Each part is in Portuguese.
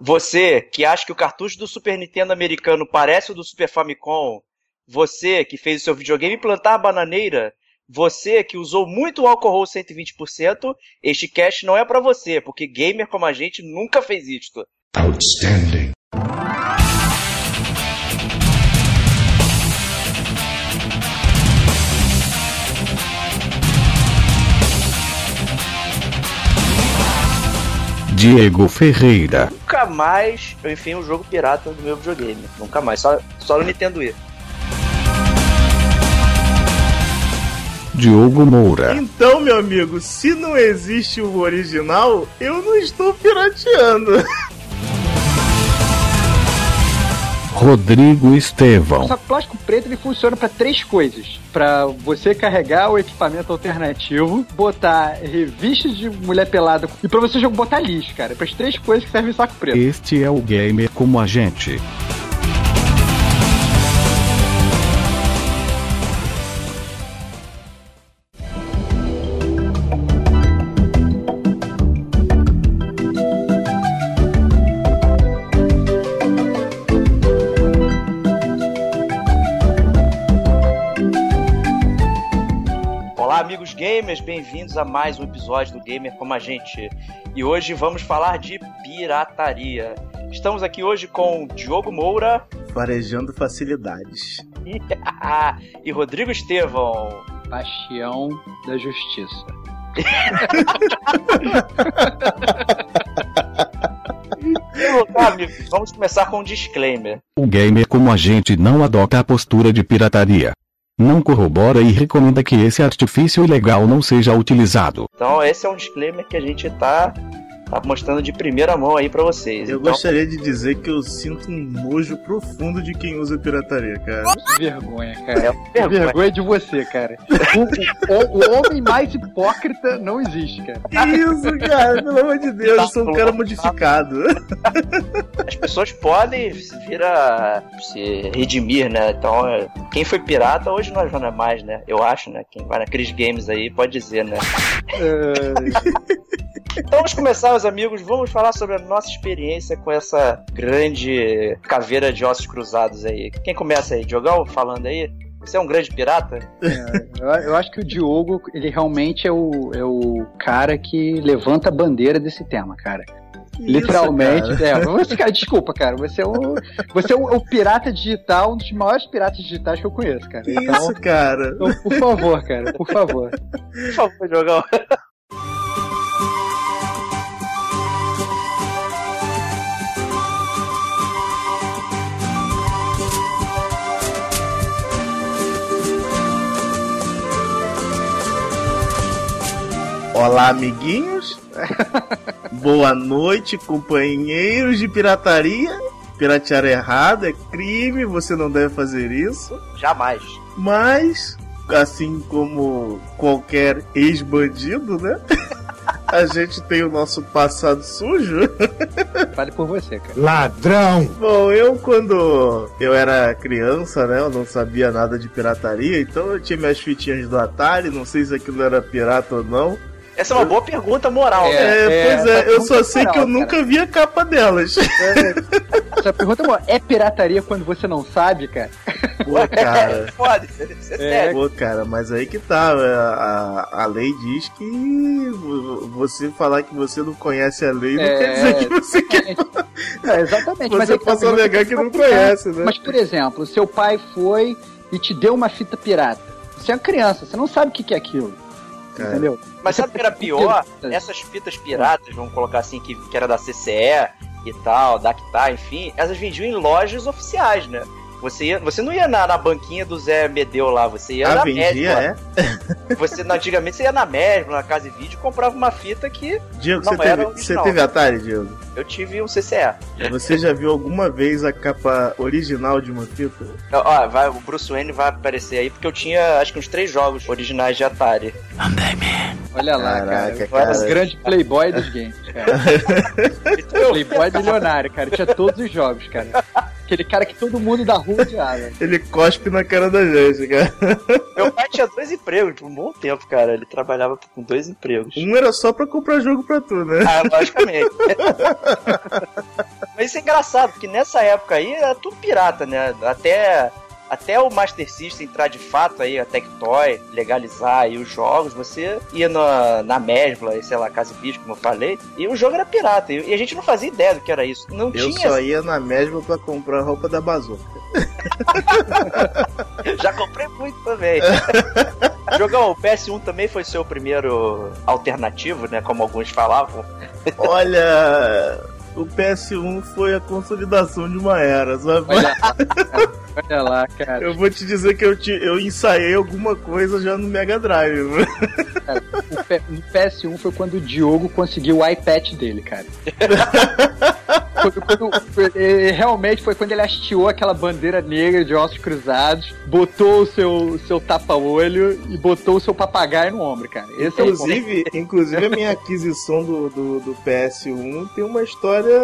Você que acha que o cartucho do Super Nintendo americano parece o do Super Famicom, você que fez o seu videogame plantar a bananeira, você que usou muito álcool 120%, este cast não é para você, porque gamer como a gente nunca fez isto. Outstanding. Diego Ferreira. Nunca mais eu enfim um jogo pirata no meu videogame. Nunca mais. Só, só no Nintendo Wii. Diogo Moura. Então, meu amigo, se não existe o original, eu não estou pirateando. Rodrigo Estevão. O plástico preto ele funciona para três coisas: para você carregar o equipamento alternativo, botar revistas de mulher pelada e para você botar lixo, cara. Para as três coisas que serve o saco preto. Este é o gamer como a gente. Gamers, bem-vindos a mais um episódio do Gamer Como a Gente. E hoje vamos falar de pirataria. Estamos aqui hoje com Diogo Moura. Farejando facilidades. e Rodrigo Estevão. Paixão da Justiça. vamos começar com um disclaimer. O gamer como a gente não adota a postura de pirataria não corrobora e recomenda que esse artifício ilegal não seja utilizado. Então, esse é um disclaimer que a gente tá tá mostrando de primeira mão aí para vocês. Eu então... gostaria de dizer que eu sinto um nojo profundo de quem usa pirataria, cara. Que vergonha, cara. É vergonha. vergonha de você, cara. O, o, o, homem mais hipócrita não existe, cara. Isso, cara, pelo amor de Deus, eu sou um cara modificado. As pessoas podem vir a se redimir, né? Então, quem foi pirata hoje não é mais, né? Eu acho, né? Quem vai na Cris Games aí pode dizer, né? É... Então vamos começar, meus amigos. Vamos falar sobre a nossa experiência com essa grande caveira de ossos cruzados aí. Quem começa aí? Diogão, falando aí? Você é um grande pirata? É, eu, acho que o Diogo, ele realmente é o, é o cara que levanta a bandeira desse tema, cara. Isso, Literalmente, cara. é. Você, cara, desculpa, cara. Você é, o, você é o, o, pirata digital, um dos maiores piratas digitais que eu conheço, cara. Então, Isso, cara. Então, por favor, cara, por favor. Por favor, Diogão. Olá, amiguinhos. Boa noite, companheiros de pirataria. Piratear é errado é crime, você não deve fazer isso. Jamais. Mas, assim como qualquer ex-bandido, né? A gente tem o nosso passado sujo. Fale por você, cara. Ladrão! Bom, eu quando eu era criança, né? Eu não sabia nada de pirataria, então eu tinha minhas fitinhas do Atari, não sei se aquilo era pirata ou não. Essa é uma boa pergunta moral, é, né? É, pois é, eu só sei moral, que eu cara. nunca vi a capa delas. É, essa pergunta é, é pirataria quando você não sabe, cara? Pô, cara. Pode, é, Pô, cara, mas aí que tá. É, a, a lei diz que você falar que você não conhece a lei não é, quer dizer que você quer. É, exatamente. Você mas é pode alegar que não conhece, né? Mas, por exemplo, seu pai foi e te deu uma fita pirata. Você é uma criança, você não sabe o que é aquilo. Cara. Entendeu? Mas sabe o que era pior? Essas fitas piratas, vamos colocar assim, que, que era da CCE e tal, da Actar, enfim, elas vendiam em lojas oficiais, né? Você, ia, você não ia na, na banquinha do Zé Medeu lá, você ia ah, na vendia, É? Você, antigamente você ia na Mesma, na Casa de Vídeo, e comprava uma fita que Diego, não você, era teve, você teve Atari, Diego? Eu tive um CCE. Você já viu alguma vez a capa original de uma fita? Ó, vai, o Bruce Wayne vai aparecer aí, porque eu tinha acho que uns três jogos originais de Atari. Olha lá, Caraca, cara. cara. Os grandes playboy dos games, cara. playboy milionário, cara. Tinha todos os jogos, cara. Aquele cara que todo mundo da rua odiava. Ele cospe na cara da gente, cara. Meu pai tinha dois empregos por um bom tempo, cara. Ele trabalhava com dois empregos. Um era só pra comprar jogo pra tu, né? Ah, logicamente. Mas isso é engraçado, porque nessa época aí era tudo pirata, né? Até até o Master System entrar de fato aí, a Tectoy, legalizar aí os jogos, você ia na, na Mesbla, sei lá, Casa Bicho, como eu falei, e o jogo era pirata. E, a gente não fazia ideia do que era isso. Não eu tinha... só ia na Mesbla pra comprar roupa da Bazooka. Já comprei muito também. Jogão, o PS1 também foi seu primeiro alternativo, né? Como alguns falavam. Olha, o PS1 foi a consolidação de uma era, sabe? Olha, olha lá, cara. Eu vou te dizer que eu, te, eu ensaiei alguma coisa já no Mega Drive. Cara, no PS1 foi quando o Diogo conseguiu o iPad dele, cara. quando, quando, realmente foi quando ele hasteou aquela bandeira negra de ossos cruzados, botou o seu, seu tapa-olho e botou o seu papagaio no ombro, cara. Esse inclusive, é inclusive a minha aquisição do, do, do PS1 tem uma história.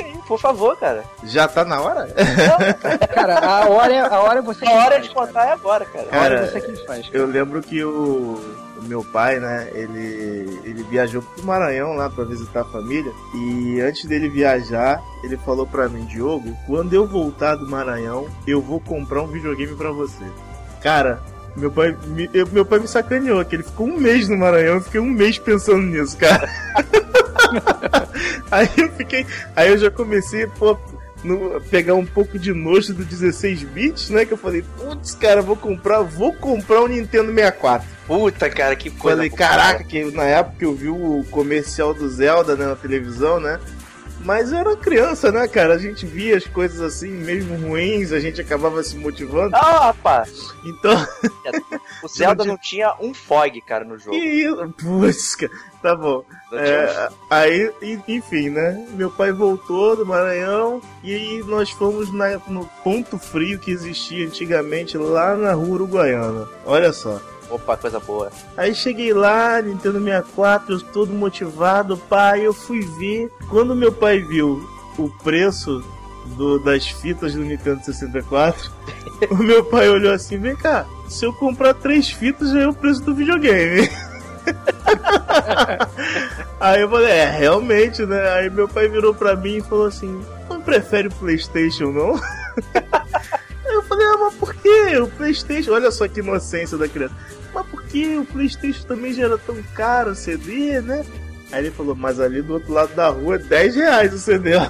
Ir, por favor, cara. Já tá na hora? Não, cara, a hora, é, a hora é você A hora faz, de contar cara. é agora, cara. cara. A hora é você que faz. Cara. Eu lembro que o meu pai, né, ele, ele viajou pro Maranhão lá para visitar a família e antes dele viajar, ele falou para mim, Diogo, quando eu voltar do Maranhão, eu vou comprar um videogame para você. Cara, meu pai, me, eu, meu pai me sacaneou, que ele ficou um mês no Maranhão, eu fiquei um mês pensando nisso, cara. aí eu fiquei, aí eu já comecei, pô, no, pegar um pouco de nojo do 16 bits, né? Que eu falei, putz, cara, vou comprar, vou comprar um Nintendo 64. Puta, cara, que coisa. Falei, caraca, que na época eu vi o comercial do Zelda né, na televisão, né? Mas eu era criança, né, cara? A gente via as coisas assim, mesmo ruins, a gente acabava se motivando. Ah, rapaz! Então. o Zelda não tinha um fog, cara, no jogo. Que Putz, tá bom. É, aí, enfim, né? Meu pai voltou do Maranhão e nós fomos na, no ponto frio que existia antigamente lá na rua Uruguaiana. Olha só. Opa, coisa boa. Aí cheguei lá, Nintendo 64, eu todo motivado, pai, eu fui ver. Quando meu pai viu o preço do, das fitas do Nintendo 64, o meu pai olhou assim, vem cá, se eu comprar três fitas já é o preço do videogame. Aí eu falei, é, realmente, né? Aí meu pai virou pra mim e falou assim, não prefere o Playstation, não? Eu falei, ah, mas por que? O Playstation, olha só que inocência da criança que o Playstation também já era tão caro o CD, né? Aí ele falou, mas ali do outro lado da rua é 10 reais o CD.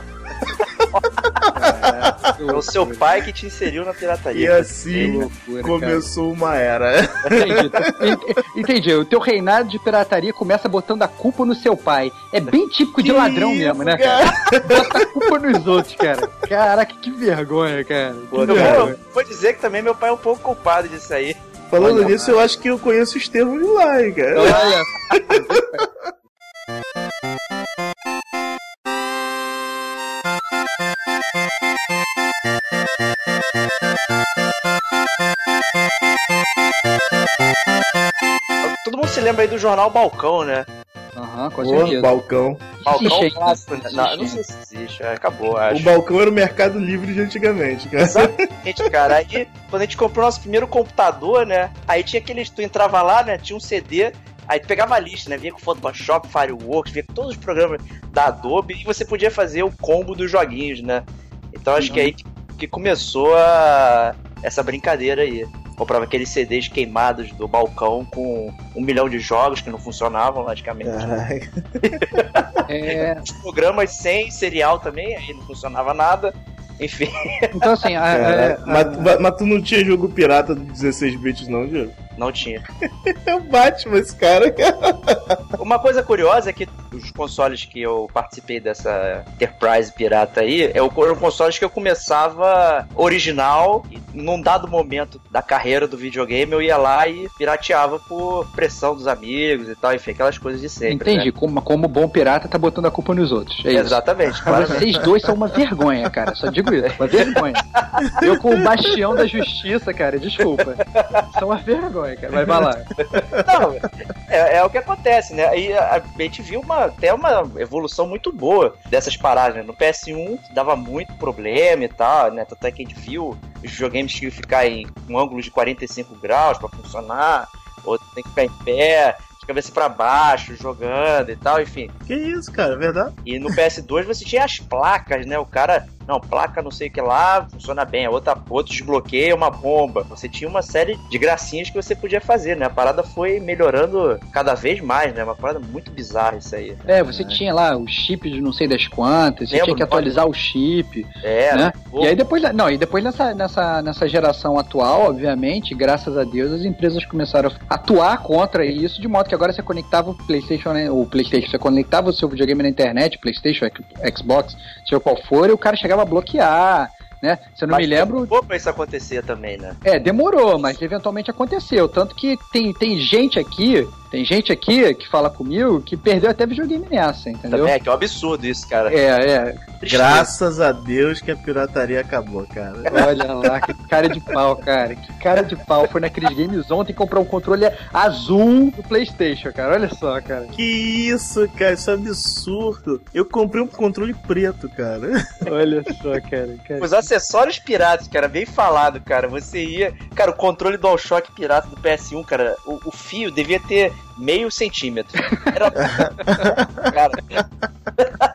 É, o seu pai que te inseriu na pirataria. E assim loucura, começou cara. uma era. Entendi. Entendi. O teu reinado de pirataria começa botando a culpa no seu pai. É bem típico de que ladrão isso, mesmo, né, cara? Bota a culpa nos outros, cara. Caraca, que vergonha, cara. Pô, vergonha. Vou dizer que também meu pai é um pouco culpado disso aí. Falando Olha, nisso, eu acho que eu conheço o Estevão de lá, hein, cara. Olha. Todo mundo se lembra aí do jornal Balcão, né? Aham, uhum, com certeza. O balcão. Balcão clássico, né? Não, não sei se existe, é, acabou, acho. O balcão era o mercado livre de antigamente, cara. Exatamente, cara. Aí, quando a gente comprou nosso primeiro computador, né? Aí tinha aqueles. Tu entrava lá, né? Tinha um CD. Aí tu pegava a lista, né? Vinha com Photoshop, Fireworks, vinha com todos os programas da Adobe e você podia fazer o combo dos joguinhos, né? Então acho uhum. que é aí que começou a... essa brincadeira aí comprava aqueles CDs queimados do balcão com um milhão de jogos que não funcionavam, logicamente. é... Os programas sem serial também, aí não funcionava nada. Enfim. Então, assim. A, a, a, mas, mas, tu não tinha jogo pirata de 16 bits, não, Diego? Não tinha. é o Batman, esse cara. Uma coisa curiosa é que os consoles que eu participei dessa Enterprise pirata aí, é eram consoles que eu começava original e num dado momento da carreira do videogame eu ia lá e pirateava por pressão dos amigos e tal, enfim, aquelas coisas de sempre. Entendi, né? como, como bom pirata tá botando a culpa nos outros. É Exatamente. Claro. Vocês dois são uma vergonha, cara. Só digo isso, uma vergonha. Eu com o bastião da justiça, cara, desculpa. São uma vergonha, cara. Vai falar. Não, é, é, o que acontece, né? Aí a, a gente viu uma, até uma evolução muito boa dessas paradas, né? No PS1 dava muito problema e tal, né? Tanto é que a gente viu os videogames que ficar em um ângulo de 45 graus para funcionar, outro tem que ficar em pé. cabeça para baixo, jogando e tal, enfim. Que isso, cara, é verdade? E no PS2 você tinha as placas, né? O cara não, placa não sei o que lá, funciona bem. Outra, outro desbloqueia uma bomba. Você tinha uma série de gracinhas que você podia fazer, né? A parada foi melhorando cada vez mais, né? Uma parada muito bizarra isso aí. É, você é. tinha lá o chip de não sei das quantas, você Lembro, tinha que atualizar pode... o chip. É, né? E aí depois, não, e depois nessa, nessa, nessa geração atual, obviamente, graças a Deus, as empresas começaram a atuar contra isso, de modo que agora você conectava o PlayStation, né? o PlayStation, você conectava o seu videogame na internet, PlayStation, Xbox, seja qual for, e o cara chegava chegava a bloquear, né? Se eu não mas me lembro. Demorou pra isso acontecer também, né? É, demorou, mas eventualmente aconteceu. Tanto que tem, tem gente aqui tem gente aqui que fala comigo que perdeu até videogame nessa, entendeu? Também é, que é um absurdo isso, cara. É, é. Graças a Deus que a pirataria acabou, cara. Olha lá, que cara de pau, cara. Que cara de pau. Foi naqueles games ontem comprar um controle azul do Playstation, cara. Olha só, cara. Que isso, cara. Isso é absurdo. Eu comprei um controle preto, cara. Olha só, cara. cara. Os acessórios piratas, cara, bem falado, cara. Você ia... Cara, o controle DualShock pirata do PS1, cara, o, o fio devia ter meio centímetro. Era... cara.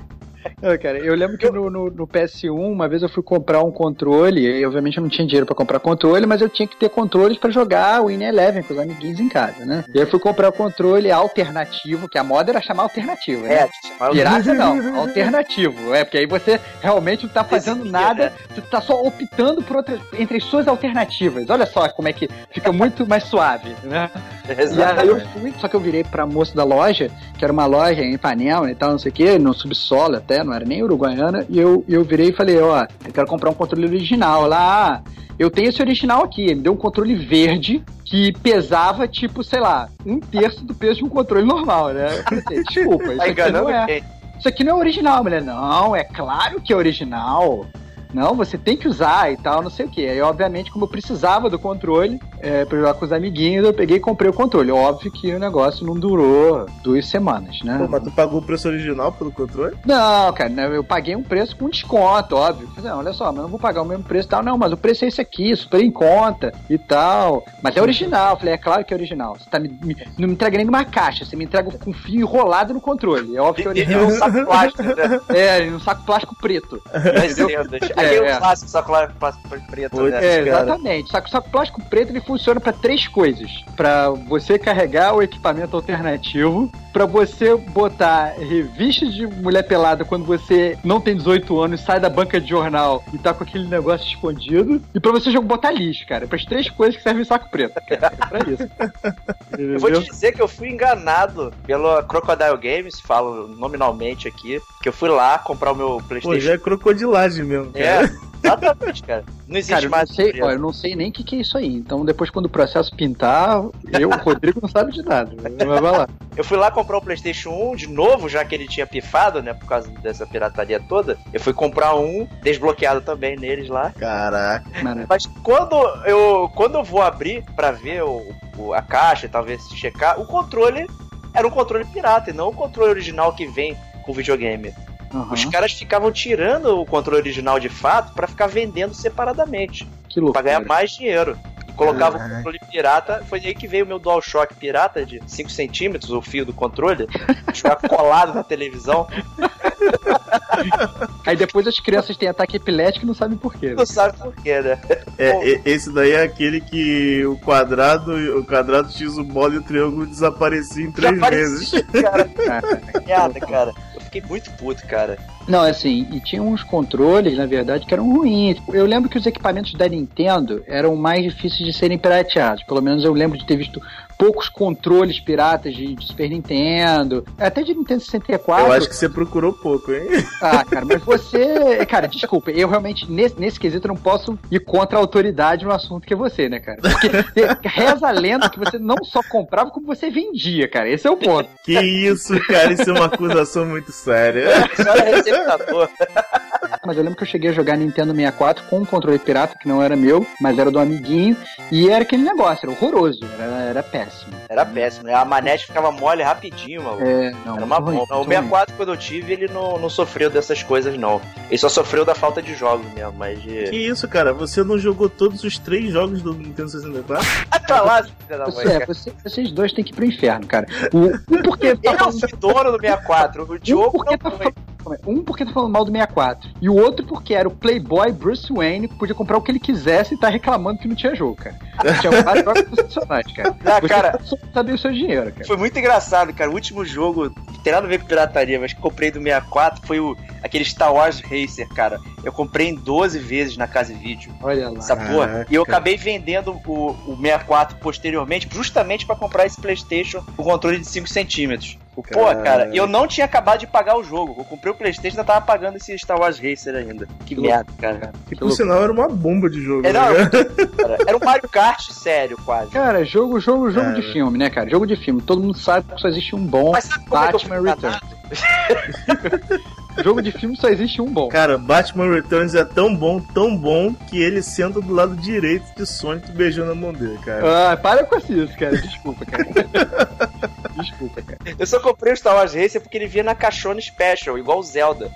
Cara, eu lembro que no, no, no, PS1, uma vez eu fui comprar um controle, e obviamente eu não tinha dinheiro para comprar controle, mas eu tinha que ter controles para jogar o In Eleven com os amiguinhos em casa, né? E aí eu fui comprar o controle alternativo, que a moda era chamar alternativo, né? É, chamar Pirata não, alternativo. É, porque aí você realmente não tá fazendo nada, né? você tá só optando por outras, entre as suas alternativas. Olha só como é que fica muito mais suave, né? E aí eu fui, só que eu virei pra moça da loja, que era uma loja em Ipanema e tal, não sei o que, no subsolo até, não era nem uruguaiana, e eu, eu virei e falei, ó, eu quero comprar um controle original. Lá, ah, eu tenho esse original aqui, ele me deu um controle verde que pesava, tipo, sei lá, um terço do peso de um controle normal, né? Eu falei, assim, desculpa, isso aqui não é. Isso aqui não é original, mulher. Não, é claro que é original. Não, você tem que usar e tal, não sei o que. Aí, obviamente, como eu precisava do controle é, pra jogar com os amiguinhos, eu peguei e comprei o controle. Óbvio que o negócio não durou duas semanas, né? Pô, mas tu pagou o preço original pelo controle? Não, cara, né, eu paguei um preço com desconto, óbvio. Falei, não, olha só, mas eu não vou pagar o mesmo preço e tal. Não, mas o preço é esse aqui, super em conta e tal. Mas é original. Falei, é claro que é original. Você tá me, me, não me entrega nem numa caixa, você me entrega com fio enrolado no controle. É óbvio que é original. E um saco plástico, né? É, um saco plástico preto. Entendeu? É, é, é. clássico saco plástico preto, né? É, exatamente. Saco, saco plástico preto ele funciona para três coisas: para você carregar o equipamento alternativo, para você botar revistas de mulher pelada quando você não tem 18 anos, sai da banca de jornal e tá com aquele negócio escondido, e para você botar lixo, cara. Para as três coisas que servem saco preto, cara. É pra isso. eu vou te dizer que eu fui enganado pelo Crocodile Games, falo nominalmente aqui, que eu fui lá comprar o meu PlayStation. Pô, já é crocodilagem mesmo. Cara. É. Exatamente, cara. Não existe cara, eu mais. Não sei, ó, eu não sei nem o que, que, é isso aí. Então, depois, quando o processo pintar, eu, o Rodrigo, não sabe de nada. Vai lá. Eu fui lá comprar o PlayStation 1 de novo, já que ele tinha pifado, né? Por causa dessa pirataria toda. Eu fui comprar um desbloqueado também neles lá. Caraca. Mas quando eu, quando eu vou abrir para ver o, o, a caixa, talvez checar, o controle era um controle pirata e não o controle original que vem com o videogame. Uhum. Os caras ficavam tirando o controle original de fato para ficar vendendo separadamente. Que loucura. Pra ganhar mais dinheiro. E colocava o controle pirata. Foi aí que veio o meu DualShock pirata de 5 centímetros, o fio do controle. Ficava colado na televisão. Aí depois as crianças têm ataque epilético e não sabem porquê. Né? Não sabem porquê, né? É, esse daí é aquele que o quadrado, o quadrado X, o bola e o triângulo desapareciam em três vezes. Cara, cara, cara fiquei muito puto, cara. Não, assim, e tinha uns controles, na verdade, que eram ruins. Eu lembro que os equipamentos da Nintendo eram mais difíceis de serem pirateados. Pelo menos eu lembro de ter visto poucos controles piratas de, de, Super Nintendo, até de Nintendo 64. Eu acho que você procurou pouco, hein? Ah, cara, mas você. Cara, desculpa, eu realmente, nesse, nesse quesito, não posso ir contra a autoridade no assunto que é você, né, cara? Porque reza a lenda que você não só comprava, como você vendia, cara. Esse é o ponto. Que isso, cara, isso é uma acusação muito séria. É mas eu lembro que eu cheguei a jogar Nintendo 64 com um controle pirata, que não era meu, mas era do amiguinho, e era aquele negócio, era horroroso, era, era péssimo. Era péssimo, né? A manete ficava mole rapidinho, mano. É, não, Era uma bomba. O muito ruim. 64, quando eu tive, ele não, não sofreu dessas coisas, não. Ele só sofreu da falta de jogos mesmo, mas de. Que isso, cara? Você não jogou todos os três jogos do Nintendo 64? Vai pra lá, filha da mãe. Você, é, você- vocês dois têm que ir pro inferno, cara. O, um porque tá Eu fui dono do 64, o um Diogo porque não tá foi. Falando, um porque tá falando mal do 64. E o outro porque era o Playboy Bruce Wayne, que podia comprar o que ele quisesse e tá reclamando que não tinha jogo, cara. Tinha vários jogos sensacionais, cara. Ah, Você cara, só sabia o seu dinheiro, cara. Foi muito engraçado, cara. O último jogo, não tem nada a ver com pirataria, mas que comprei do 64 foi o, aquele Star Wars Racer, cara. Eu comprei em 12 vezes na Casa e Vídeo. Olha lá. Essa porra. Caraca. E eu acabei vendendo o, o 64 posteriormente, justamente pra comprar esse PlayStation com controle de 5 centímetros. Pô, Caraca. cara, eu não tinha acabado de pagar o jogo. Eu comprei o PlayStation e ainda tava pagando esse Star Wars Racer ainda. Que Que merda, cara. Que por sinal era uma bomba de jogo. É, não, né? Cara, Era um Mario Kart sério, quase. Cara, jogo, jogo, jogo Cara. de filme, né, cara? Jogo de filme. Todo mundo sabe que só existe um bom. Mas sabe como é que eu Batman enganado? Jogo de filme só existe um bom. Cara, Batman Returns é tão bom, tão bom, que ele senta do lado direito de Sonic beijando a mão dele, cara. Ah, para com isso, cara. Desculpa, cara. Desculpa, cara. Eu só comprei o Star Wars Racer porque ele vinha na caixona Special, igual o Zelda.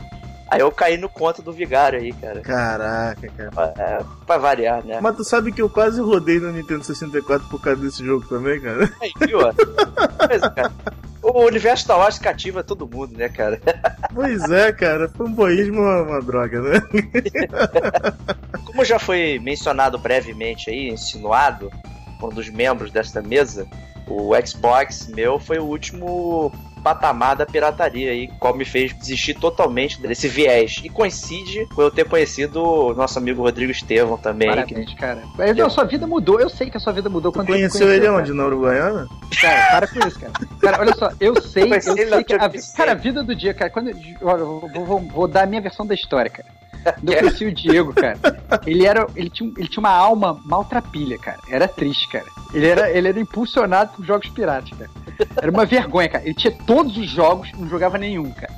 Aí eu caí no conto do Vigário aí, cara. Caraca, cara. É, pra variar, né? Mas tu sabe que eu quase rodei no Nintendo 64 por causa desse jogo também, cara? Aí, viu? Pois é, cara. O universo Star Wars cativa todo mundo, né, cara? Pois é, cara. Fanboyismo é uma droga, né? Como já foi mencionado brevemente aí, insinuado por um dos membros desta mesa, o Xbox meu foi o último patamar da pirataria aí, qual me fez desistir totalmente desse viés. E coincide com eu ter conhecido o nosso amigo Rodrigo Estevão também. que- Parabéns, cara. Mas, não, sua vida mudou. Eu sei que a sua vida mudou quando conheceu você ele cara. onde? Na Uruguaiana? Cara, para com isso, cara. Cara, olha só, eu sei, eu sei que a, cara, a vida do dia, cara, quando eu, olha, vou, vou- vou dar a minha versão da história, cara. Eu conheci o Diego, cara, ele era, ele tinha, um- ele tinha uma alma maltrapilha, cara. Era triste, cara. Ele era, ele era impulsionado por jogos piratas, cara. Era uma vergonha, cara. Ele tinha todos os jogos, não jogava nenhum, cara.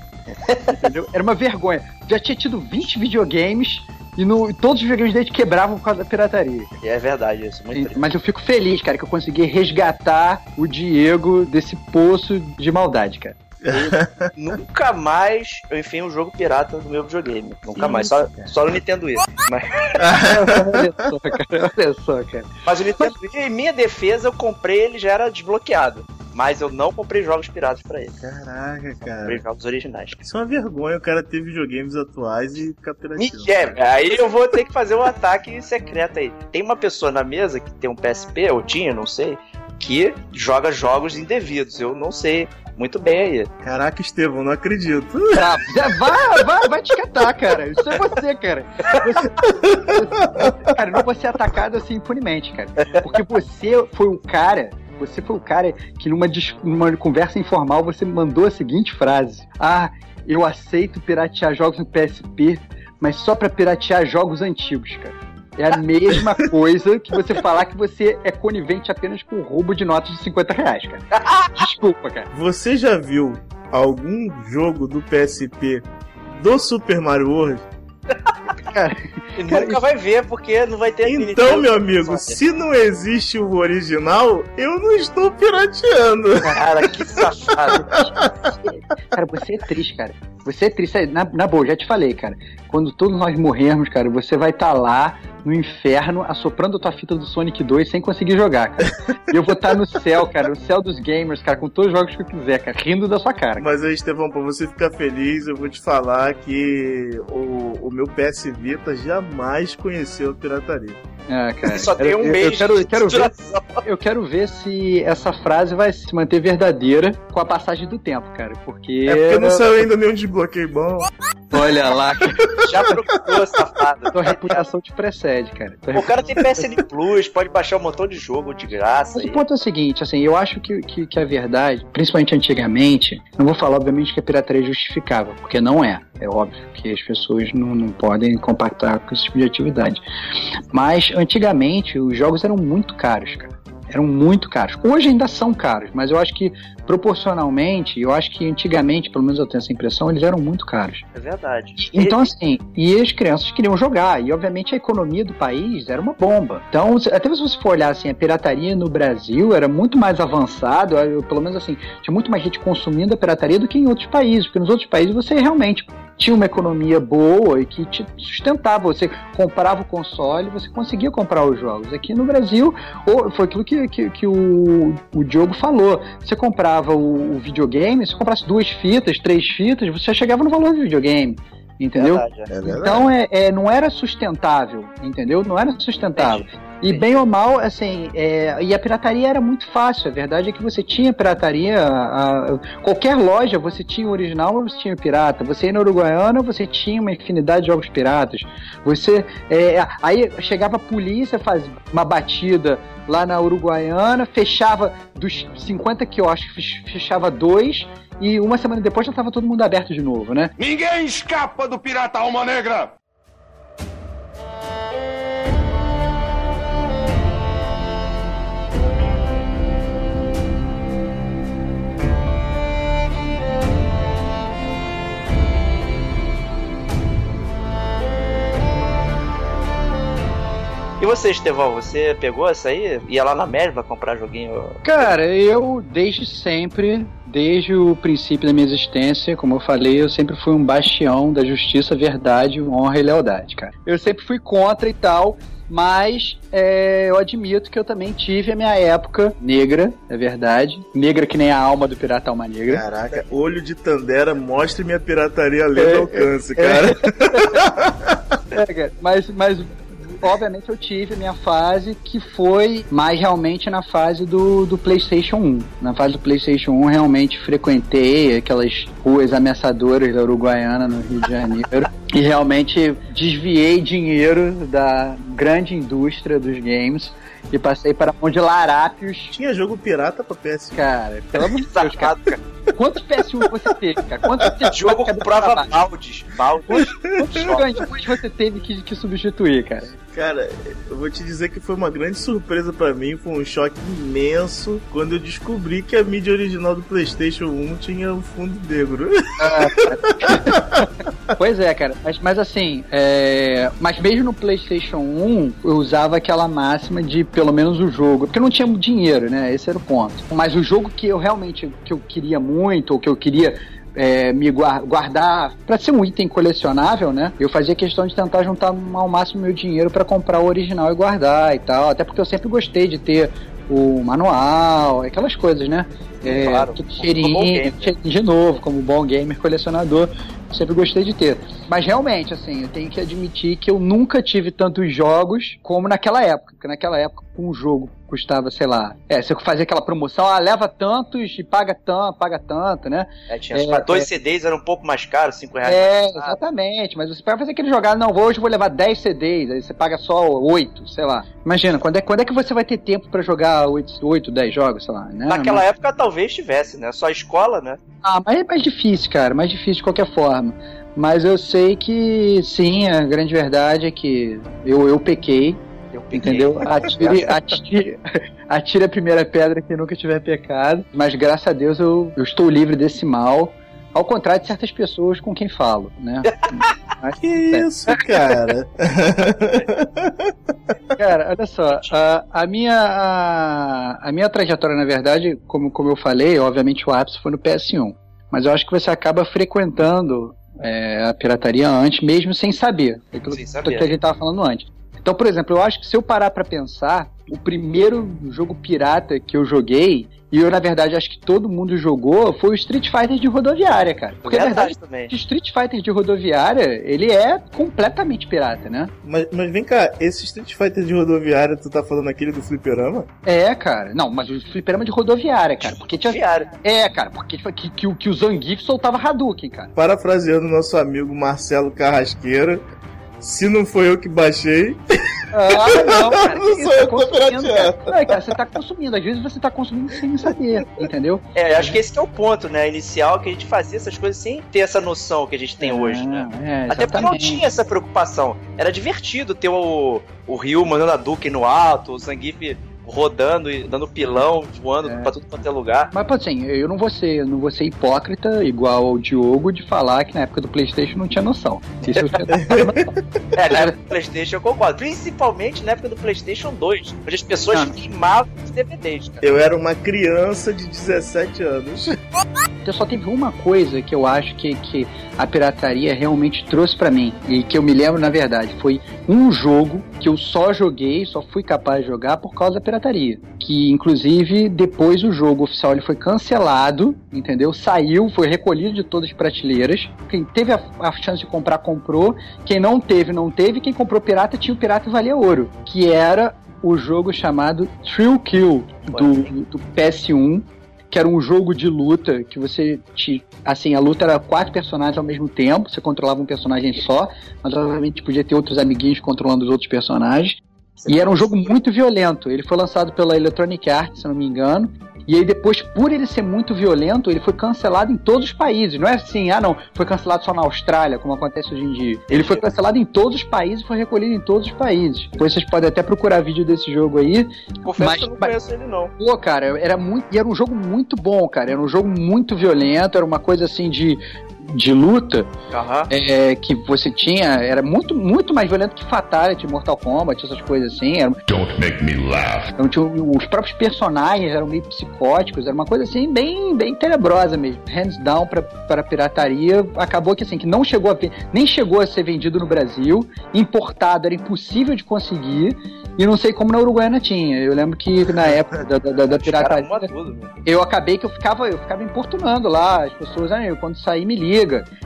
Entendeu? Era uma vergonha. Já tinha tido 20 videogames e no, e todos os videogames dele quebravam por causa da pirataria. E é verdade isso, muito triste. Mas eu fico feliz, cara, que eu consegui resgatar o Diego desse poço de maldade, cara. Nunca mais eu enfiei um jogo pirata no meu videogame. Nunca mais. Só, só no Nintendo Wii. Mas, olha só, cara. Olha só, cara. mas o Nintendo Wii, em minha defesa, eu comprei ele já era desbloqueado. Mas eu não comprei jogos piratas pra ele. Caraca, Comprei cara. jogos originais. Isso é uma vergonha o cara ter videogames atuais e ficar Me pirateando. quer, aí eu vou ter que fazer um ataque secreto aí. Tem uma pessoa na mesa que tem um PSP, ou tinha, não sei, que joga jogos indevidos. Eu não sei muito bem. Caraca, Estevão, não acredito. Tá, vai, vai, vai te catar, cara. Isso é você, cara. Você- cara, não vou ser atacado assim impunemente, cara. Porque você foi o cara. Você foi o cara que numa, numa conversa informal você mandou a seguinte frase: Ah, eu aceito piratear jogos no PSP, mas só pra piratear jogos antigos, cara. É a mesma coisa que você falar que você é conivente apenas com o roubo de notas de 50 reais, cara. Desculpa, cara. Você já viu algum jogo do PSP do Super Mario World? E Cara, nunca isso- vai ver, porque não vai ter Então, meu amigo, se não existe o original, eu não estou pirateando. Cara, que safado. Cara, você é triste, cara. Você é triste. Na, na boa, já te falei, cara. Quando todos nós morrermos, cara, você vai estar lá no inferno assoprando a tua fita do Sonic 2 sem conseguir jogar, cara. E eu vou estar no céu, cara, no céu dos gamers, cara, com todos os jogos que eu quiser, cara, rindo da sua cara. Mas aí, Estevão, pra você ficar feliz, eu vou te falar que o, o meu PS Vita jamais conheceu a pirataria. Ah, cara. Só tem eu, um eu- mês eu quero, eu quero ver, eu quero ver se essa frase vai se manter verdadeira com a passagem do tempo, cara. Porque. É porque não saiu ainda nenhum desbloqueio bom. Olha lá, cara, Já procurou, safado. tua reputação te precede, cara. Tua O cara tem PSN Plus, pode baixar um montão de jogo de graça. Mas o ponto é o seguinte, assim, eu acho que, que, que a verdade, principalmente antigamente, não vou falar, obviamente, que a pirataria é justificável, porque não é. É óbvio que as pessoas não, não podem compactar com esse tipo de atividade. Mas, antigamente, os jogos eram muito caros, cara. Eram muito caros. Hoje ainda são caros, mas eu acho que proporcionalmente, eu acho que antigamente, pelo menos eu tenho essa impressão, eles eram muito caros. É verdade. Então, assim, e as crianças queriam jogar, e obviamente a economia do país era uma bomba. Então, até se você for olhar assim, a pirataria no Brasil era muito mais avançado, pelo menos assim, tinha muito mais gente consumindo a pirataria do que em outros países, porque nos outros países você realmente tinha uma economia boa e que te sustentava. Você comprava o console, você conseguia comprar os jogos. Aqui no Brasil, foi aquilo que, que, que o, o Diogo falou. Você comprava o, o videogame, se comprasse duas fitas, três fitas, você já chegava no valor do videogame entendeu? Verdade, é. é então é, é, não era sustentável, entendeu? Não era sustentável. E bem ou mal, assim, é, e a pirataria era muito fácil. A verdade é que você tinha pirataria, a, a, qualquer loja você tinha o original, mas você tinha o pirata. Você ia na Uruguaiana, você tinha uma infinidade de jogos piratas. Você, é, aí chegava a polícia, faz uma batida lá na Uruguaiana, fechava dos 50 quiosques, fechava dois e uma semana depois já estava todo mundo aberto de novo, né? Ninguém escapa do pirata Alma Negra! E você, Estevão, você pegou essa aí? Ia lá na Merva comprar joguinho? Cara, eu desde sempre, desde o princípio da minha existência, como eu falei, eu sempre fui um bastião da justiça, verdade, honra e lealdade, cara. Eu sempre fui contra e tal, mas é, eu admito que eu também tive a minha época negra, é verdade. Negra que nem a alma do Pirata Alma Negra. Caraca, olho de Tandera, mostre minha pirataria além é, do alcance, é, cara. É, cara. Mas, mas obviamente eu tive minha fase que foi mais realmente na fase do, do PlayStation 1. Na fase do PlayStation 1 realmente frequentei aquelas ruas ameaçadoras da Uruguaiana no Rio de Janeiro e realmente desviei dinheiro da grande indústria dos games e passei para a mão de larápios. Tinha jogo pirata pra PS. Cara, pelo amor de Deus, cara. Quantos PS1 você teve, cara? Quantos PS1 jogo comprava baldes. Baldes. Quantos, quantos jogos você teve que, que substituir, cara? Cara, eu vou te dizer que foi uma grande surpresa para mim, foi um choque imenso quando eu descobri que a mídia original do PlayStation 1 tinha um fundo negro. Ah, pois é, cara. Mas, mas assim, é... mas mesmo no PlayStation 1, eu usava aquela máxima de pelo menos o jogo, porque eu não tinha dinheiro, né? Esse era o ponto. Mas o jogo que eu realmente que eu queria muito, ou que eu queria é, me guardar para ser um item colecionável, né? Eu fazia questão de tentar juntar ao máximo meu dinheiro para comprar o original e guardar e tal, até porque eu sempre gostei de ter o manual, aquelas coisas, né? É, claro, cheirinho, de novo, como bom gamer colecionador, sempre gostei de ter. Mas realmente, assim, eu tenho que admitir que eu nunca tive tantos jogos como naquela época. Porque naquela época, um jogo custava, sei lá. É, você fazia aquela promoção, ah, leva tantos e paga tanto, paga tanto, né? É, tinha é, dois é, CDs era um pouco mais caro, 5 reais. É, exatamente. Mas você pode fazer aquele jogar, não, hoje eu vou levar 10 CDs, aí você paga só 8, sei lá. Imagina, quando é, quando é que você vai ter tempo para jogar 8, 8, 10 jogos, sei lá, né? Naquela mas... época talvez tivesse, né? Só escola, né? Ah, mas é mais difícil, cara, mais difícil de qualquer forma. Mas eu sei que sim, a grande verdade é que eu, eu pequei. Entendeu? Atire, atire, atire a primeira pedra que nunca tiver pecado. Mas graças a Deus eu, eu estou livre desse mal. Ao contrário de certas pessoas com quem falo, né? Mas, que isso, cara? cara, olha só, a, a minha a, a, minha trajetória, na verdade, como, como eu falei, obviamente o ápice foi no PS1. Mas eu acho que você acaba frequentando é, a pirataria antes, mesmo sem saber. É aquilo sem saber. que a gente estava falando antes. Então, por exemplo, eu acho que se eu parar para pensar, o primeiro jogo pirata que eu joguei, e eu, na verdade, acho que todo mundo jogou, foi o Street Fighter de rodoviária, cara. Porque, na verdade, também. o Street Fighter de rodoviária, ele é completamente pirata, né? Mas, mas vem cá, esse Street Fighter de rodoviária, tu tá falando aquele do fliperama? É, cara. Não, mas o fliperama de rodoviária, cara. Porque tinha... É, cara, porque que, que, que o Zangief soltava Hadouken, cara. Parafraseando nosso amigo Marcelo Carrasqueira, se não foi eu que baixei. Ah, não, cara. não sou eu que tô pirateando. Cara. cara, você tá consumindo. Às vezes você tá consumindo sem saber, entendeu? É, acho que esse que é o ponto, né? Inicial, que a gente fazia essas coisas sem ter essa noção que a gente tem é, hoje, né? É, Até porque não tinha essa preocupação. Era divertido ter o, o Ryu mandando a Duke no alto, o Zangief rodando e dando pilão, voando é. pra tudo quanto é lugar. Mas assim, eu não vou ser, eu não vou ser hipócrita igual ao Diogo de falar que na época do Playstation não tinha noção. Isso eu é, na época do Playstation eu concordo. Principalmente na época do Playstation 2, onde as pessoas ah. queimavam os DVDs, cara. Eu era uma criança de 17 anos. Então só teve uma coisa que eu acho que, que a pirataria realmente trouxe para mim, e que eu me lembro na verdade, foi um jogo que eu só joguei, só fui capaz de jogar por causa da pirataria. Que inclusive depois o jogo oficial ele foi cancelado, entendeu? Saiu, foi recolhido de todas as prateleiras. Quem teve a, a chance de comprar, comprou. Quem não teve, não teve. Quem comprou pirata tinha o pirata e valia ouro. Que era o jogo chamado Thrill Kill do, do PS1 que era um jogo de luta que você te, assim, a luta era quatro personagens ao mesmo tempo, você controlava um personagem só, mas obviamente podia ter outros amiguinhos controlando os outros personagens. E era um jogo muito violento. Ele foi lançado pela Electronic Arts, se não me engano. E aí depois, por ele ser muito violento, ele foi cancelado em todos os países. Não é assim, ah não, foi cancelado só na Austrália, como acontece hoje em dia. Ele foi cancelado em todos os países e foi recolhido em todos os países. Depois vocês podem até procurar vídeo desse jogo aí. Confesso mas, que eu não conheço ele não. Pô, cara, era muito. E era um jogo muito bom, cara. Era um jogo muito violento, era uma coisa assim de de luta uhum. é, que você tinha era muito, muito mais violento que Fatality, Mortal Kombat, essas coisas assim. Era... Don't make me laugh. Então, tinha, os próprios personagens eram meio psicóticos, era uma coisa assim bem, bem tenebrosa mesmo. Hands down pra, pra pirataria. Acabou que assim, que não chegou a nem chegou a ser vendido no Brasil, importado era impossível de conseguir. E não sei como na Uruguaiana tinha. Eu lembro que na época da, da, da pirataria. Tudo, né? eu acabei que eu ficava, eu ficava importunando lá, as pessoas, ah, eu, quando sair me liga,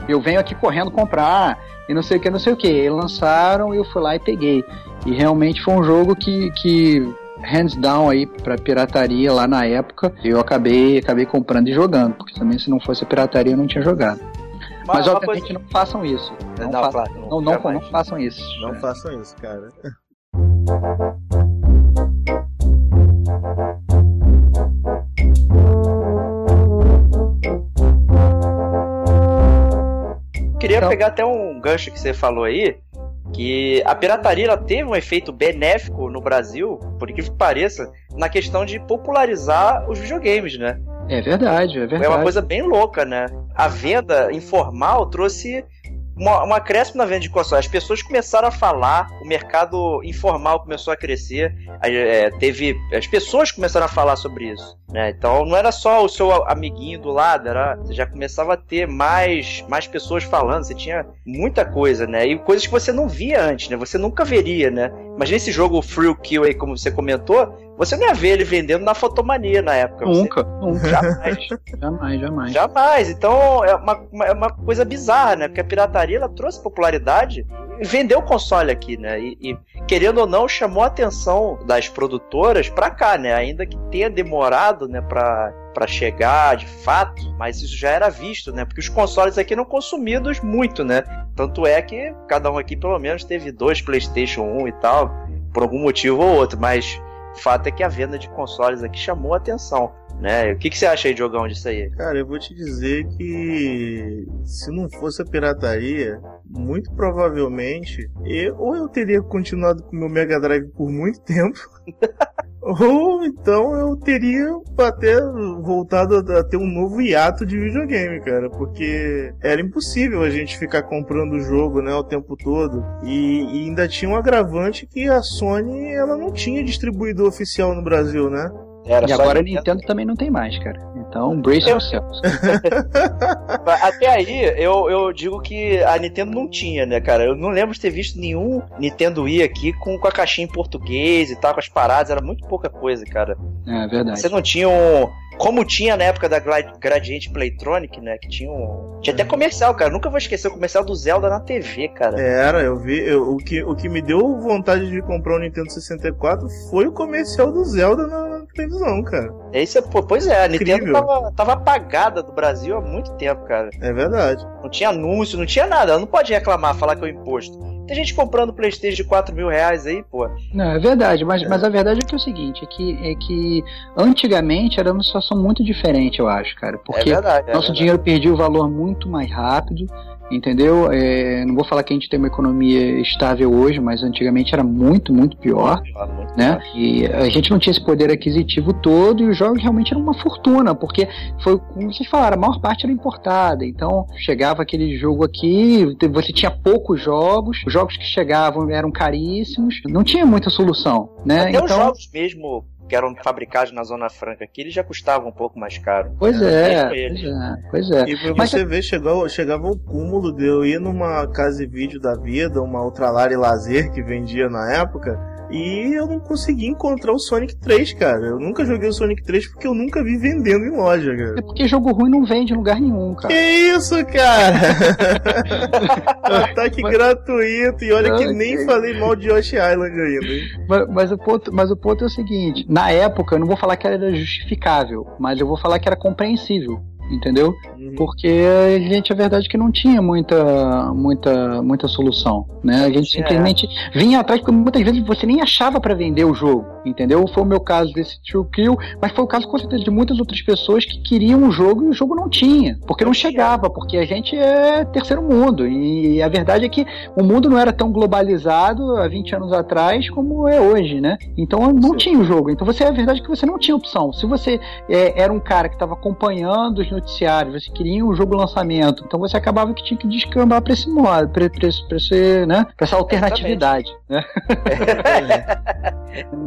eu venho aqui correndo comprar, e não sei o que, não sei o que. E lançaram e eu fui lá e peguei. E realmente foi um jogo que, que hands down aí pra pirataria lá na época, eu acabei, acabei comprando e jogando, porque também se não fosse a pirataria eu não tinha jogado. Mas, Mas obviamente coisa... não façam isso. Não, não, façam, não, não, não, façam isso. Não façam isso, cara. Queria então... pegar até um gancho que você falou aí, que a pirataria teve um efeito benéfico no Brasil, por incrível que pareça, na questão de popularizar os videogames, né? É verdade, é verdade. É uma coisa bem louca, né? A venda informal trouxe uma, um acréscimo na venda de consoles. As pessoas começaram a falar, o mercado informal começou a crescer, é, teve. As pessoas começaram a falar sobre isso. Né? Então não era só o seu amiguinho do lado, era, você já começava a ter mais, mais pessoas falando, você tinha muita coisa, né? E coisas que você não via antes, né? Você nunca veria, né? Imagina esse jogo Free Kill aí, como você comentou, você não ia ver ele vendendo na fotomania na época. Nunca, você... nunca. Jamais. jamais, jamais. Jamais. Então é uma, uma, é uma, coisa bizarra, né? Porque a pirataria ela trouxe popularidade e vendeu o console aqui, né? E, e, querendo ou não, chamou a atenção das produtoras pra cá, né? Ainda que tenha demorado, né, pra, pra chegar de fato, mas isso já era visto, né? Porque os consoles aqui eram consumidos muito, né? Tanto é que cada um aqui pelo menos teve dois PlayStation 1 e tal, por algum motivo ou outro, mas o fato é que a venda de consoles aqui chamou a atenção. Né? O que, que você acha aí, Diogão, disso aí? Cara, eu vou te dizer que se não fosse a pirataria, muito provavelmente, eu, ou eu teria continuado com o meu Mega Drive por muito tempo, ou então eu teria até voltado a ter um novo hiato de videogame, cara, porque era impossível a gente ficar comprando o jogo, né, o tempo todo. E, e ainda tinha um agravante que a Sony ela não tinha distribuidor oficial no Brasil, né? Era e agora a Nintendo também não tem mais, cara. Então, brace yourselves. Até aí, eu, eu digo que a Nintendo não tinha, né, cara? Eu não lembro de ter visto nenhum Nintendo Wii aqui com, com a caixinha em português e tal, com as paradas. Era muito pouca coisa, cara. É verdade. Você não tinha um como tinha na época da Gradiente Playtronic, né? Que tinha um. Tinha até comercial, cara. Nunca vou esquecer o comercial do Zelda na TV, cara. Era, eu vi. Eu, o, que, o que me deu vontade de comprar o Nintendo 64 foi o comercial do Zelda na, televisão, cara. Esse, pô, pois é, a Nintendo tava, tava, apagada do Brasil há muito tempo, cara. É verdade. Não tinha anúncio, não tinha nada. Ela não pode reclamar, falar que é o imposto. Tem gente comprando Playstation de 4 mil reais aí, pô. Não, é verdade, mas, é. mas a verdade é que é o seguinte, é que, é que antigamente era uma situação muito diferente, eu acho, cara. Porque é verdade, é nosso verdade. dinheiro perdia o valor muito mais rápido entendeu? É, não vou falar que a gente tem uma economia estável hoje, mas antigamente era muito, muito pior, muito né? E a gente não tinha esse poder aquisitivo todo e os jogos realmente eram uma fortuna, porque foi, como vocês falaram, a maior parte era importada. Então chegava aquele jogo aqui, você tinha poucos jogos, os jogos que chegavam eram caríssimos, não tinha muita solução, né? Até então, os jogos mesmo que eram fabricados na Zona Franca aqui, eles já custavam um pouco mais caro. Pois é, pois é, pois é. E pra Mas você é... ver, chegou, chegava o cúmulo de eu ir numa casa de vídeo da vida, uma Ultralar e Lazer que vendia na época, e eu não consegui encontrar o Sonic 3, cara. Eu nunca joguei o Sonic 3 porque eu nunca vi vendendo em loja, cara. É porque jogo ruim não vende em lugar nenhum, cara. Que isso, cara? Ataque mas... gratuito. E olha que nem falei mal de Yoshi Island ainda? Mas, mas, o ponto, mas o ponto é o seguinte: na época, eu não vou falar que era justificável, mas eu vou falar que era compreensível entendeu? Uhum. Porque a gente, a verdade é que não tinha muita, muita, muita solução, né? A gente simplesmente é. vinha atrás, porque muitas vezes você nem achava para vender o jogo, entendeu? Foi o meu caso desse True Kill, mas foi o caso com certeza de muitas outras pessoas que queriam o jogo e o jogo não tinha, porque não chegava, porque a gente é terceiro mundo, e a verdade é que o mundo não era tão globalizado há 20 anos atrás como é hoje, né? Então não Sim. tinha o jogo, então você, a verdade é que você não tinha opção. Se você é, era um cara que estava acompanhando os noticiários, você queria um jogo lançamento, então você acabava que tinha que descambar para esse modo, para esse, né, pra essa alternatividade. Né?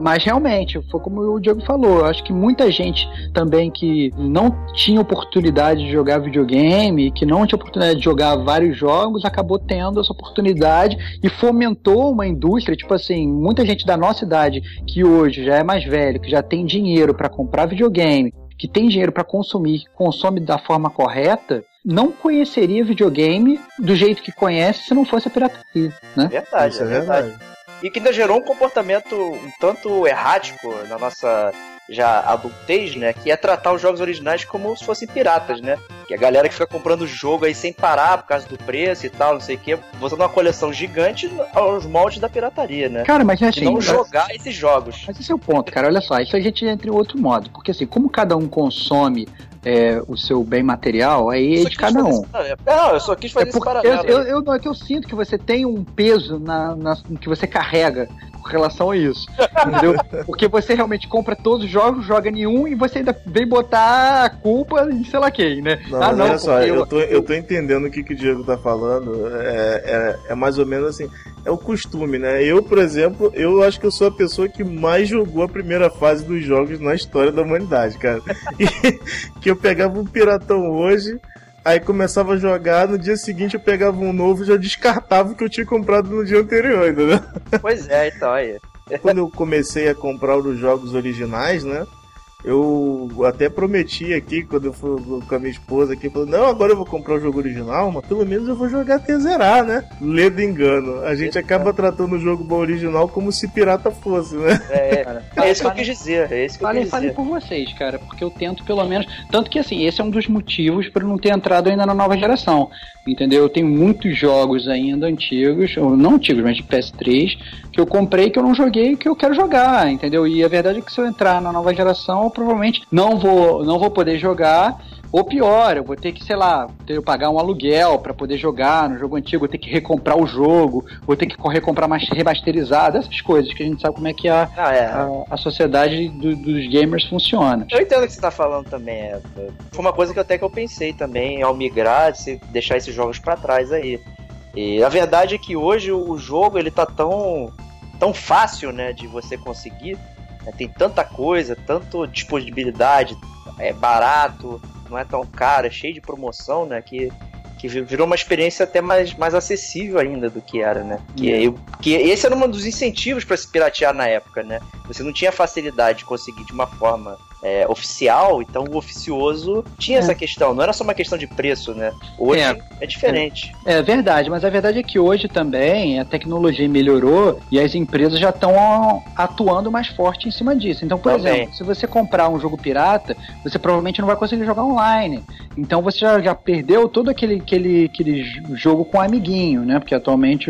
Mas realmente, foi como o Diego falou, eu acho que muita gente também que não tinha oportunidade de jogar videogame, que não tinha oportunidade de jogar vários jogos, acabou tendo essa oportunidade e fomentou uma indústria, tipo assim, muita gente da nossa idade que hoje já é mais velho, que já tem dinheiro para comprar videogame, que tem dinheiro para consumir, consome da forma correta, não conheceria videogame do jeito que conhece se não fosse a pirataria, né? Verdade, Isso é verdade. verdade. E que ainda gerou um comportamento um tanto errático na nossa já adultez, né? Que é tratar os jogos originais como se fossem piratas, né? Que a galera que fica comprando jogo aí sem parar por causa do preço e tal, não sei o quê, botando uma coleção gigante aos moldes da pirataria, né? Cara, mas é assim. E não jogar esses jogos. Mas esse é o ponto, cara. Olha só, isso a gente entra em outro modo. Porque assim, como cada um consome é, o seu bem material, aí é de cada um. Não, eu só quis fazer é esse paralelo. Eu, eu, eu, é que eu sinto que você tem um peso na, na, que você carrega com relação a isso. Entendeu? Porque você realmente compra todos os jogos, joga nenhum e você ainda vem botar a culpa em sei lá quem, né? Não, ah, não, olha só, eu, eu, tô, eu tô entendendo o que, que o Diego tá falando. É, é, é mais ou menos assim é o costume, né? Eu, por exemplo, eu acho que eu sou a pessoa que mais jogou a primeira fase dos jogos na história da humanidade, cara. E, que eu pegava um piratão hoje, aí começava a jogar, no dia seguinte eu pegava um novo e já descartava o que eu tinha comprado no dia anterior, entendeu? Pois é, então aí. Quando eu comecei a comprar os jogos originais, né? Eu até prometi aqui, quando eu fui com a minha esposa aqui, falou, não, agora eu vou comprar o jogo original, mas pelo menos eu vou jogar até zerar, né? Ledo engano. A gente acaba tratando o jogo original como se pirata fosse, né? É, é, é isso que eu quis dizer. É isso que falem, eu quis dizer. por vocês, cara, porque eu tento pelo menos. Tanto que assim, esse é um dos motivos para não ter entrado ainda na nova geração. Entendeu? Eu tenho muitos jogos ainda antigos, ou não antigos, mas de PS3, que eu comprei que eu não joguei que eu quero jogar, entendeu? E a verdade é que se eu entrar na nova geração, eu provavelmente não vou, não vou poder jogar. Ou pior, eu vou ter que, sei lá, ter que pagar um aluguel para poder jogar no jogo antigo, vou ter que recomprar o jogo, vou ter que recomprar mais remasterizado, essas coisas que a gente sabe como é que a, ah, é. a, a, sociedade do, dos gamers funciona. Eu entendo o que você tá falando também. É, foi uma coisa que até que eu pensei também ao migrar, se deixar esses jogos para trás aí. E a verdade é que hoje o jogo ele tá tão, tão fácil né, de você conseguir. Né? Tem tanta coisa, tanta disponibilidade, é barato, não é tão caro, é cheio de promoção, né? Que, que virou uma experiência até mais, mais acessível ainda do que era, né? Que, que esse era um dos incentivos para se piratear na época, né? Você não tinha facilidade de conseguir de uma forma é, oficial, então o oficioso tinha é. essa questão, não era só uma questão de preço, né? Hoje é, é diferente. É, é, verdade, mas a verdade é que hoje também a tecnologia melhorou e as empresas já estão atuando mais forte em cima disso. Então, por também. exemplo, se você comprar um jogo pirata, você provavelmente não vai conseguir jogar online. Então você já, já perdeu todo aquele, aquele, aquele jogo com amiguinho, né? Porque atualmente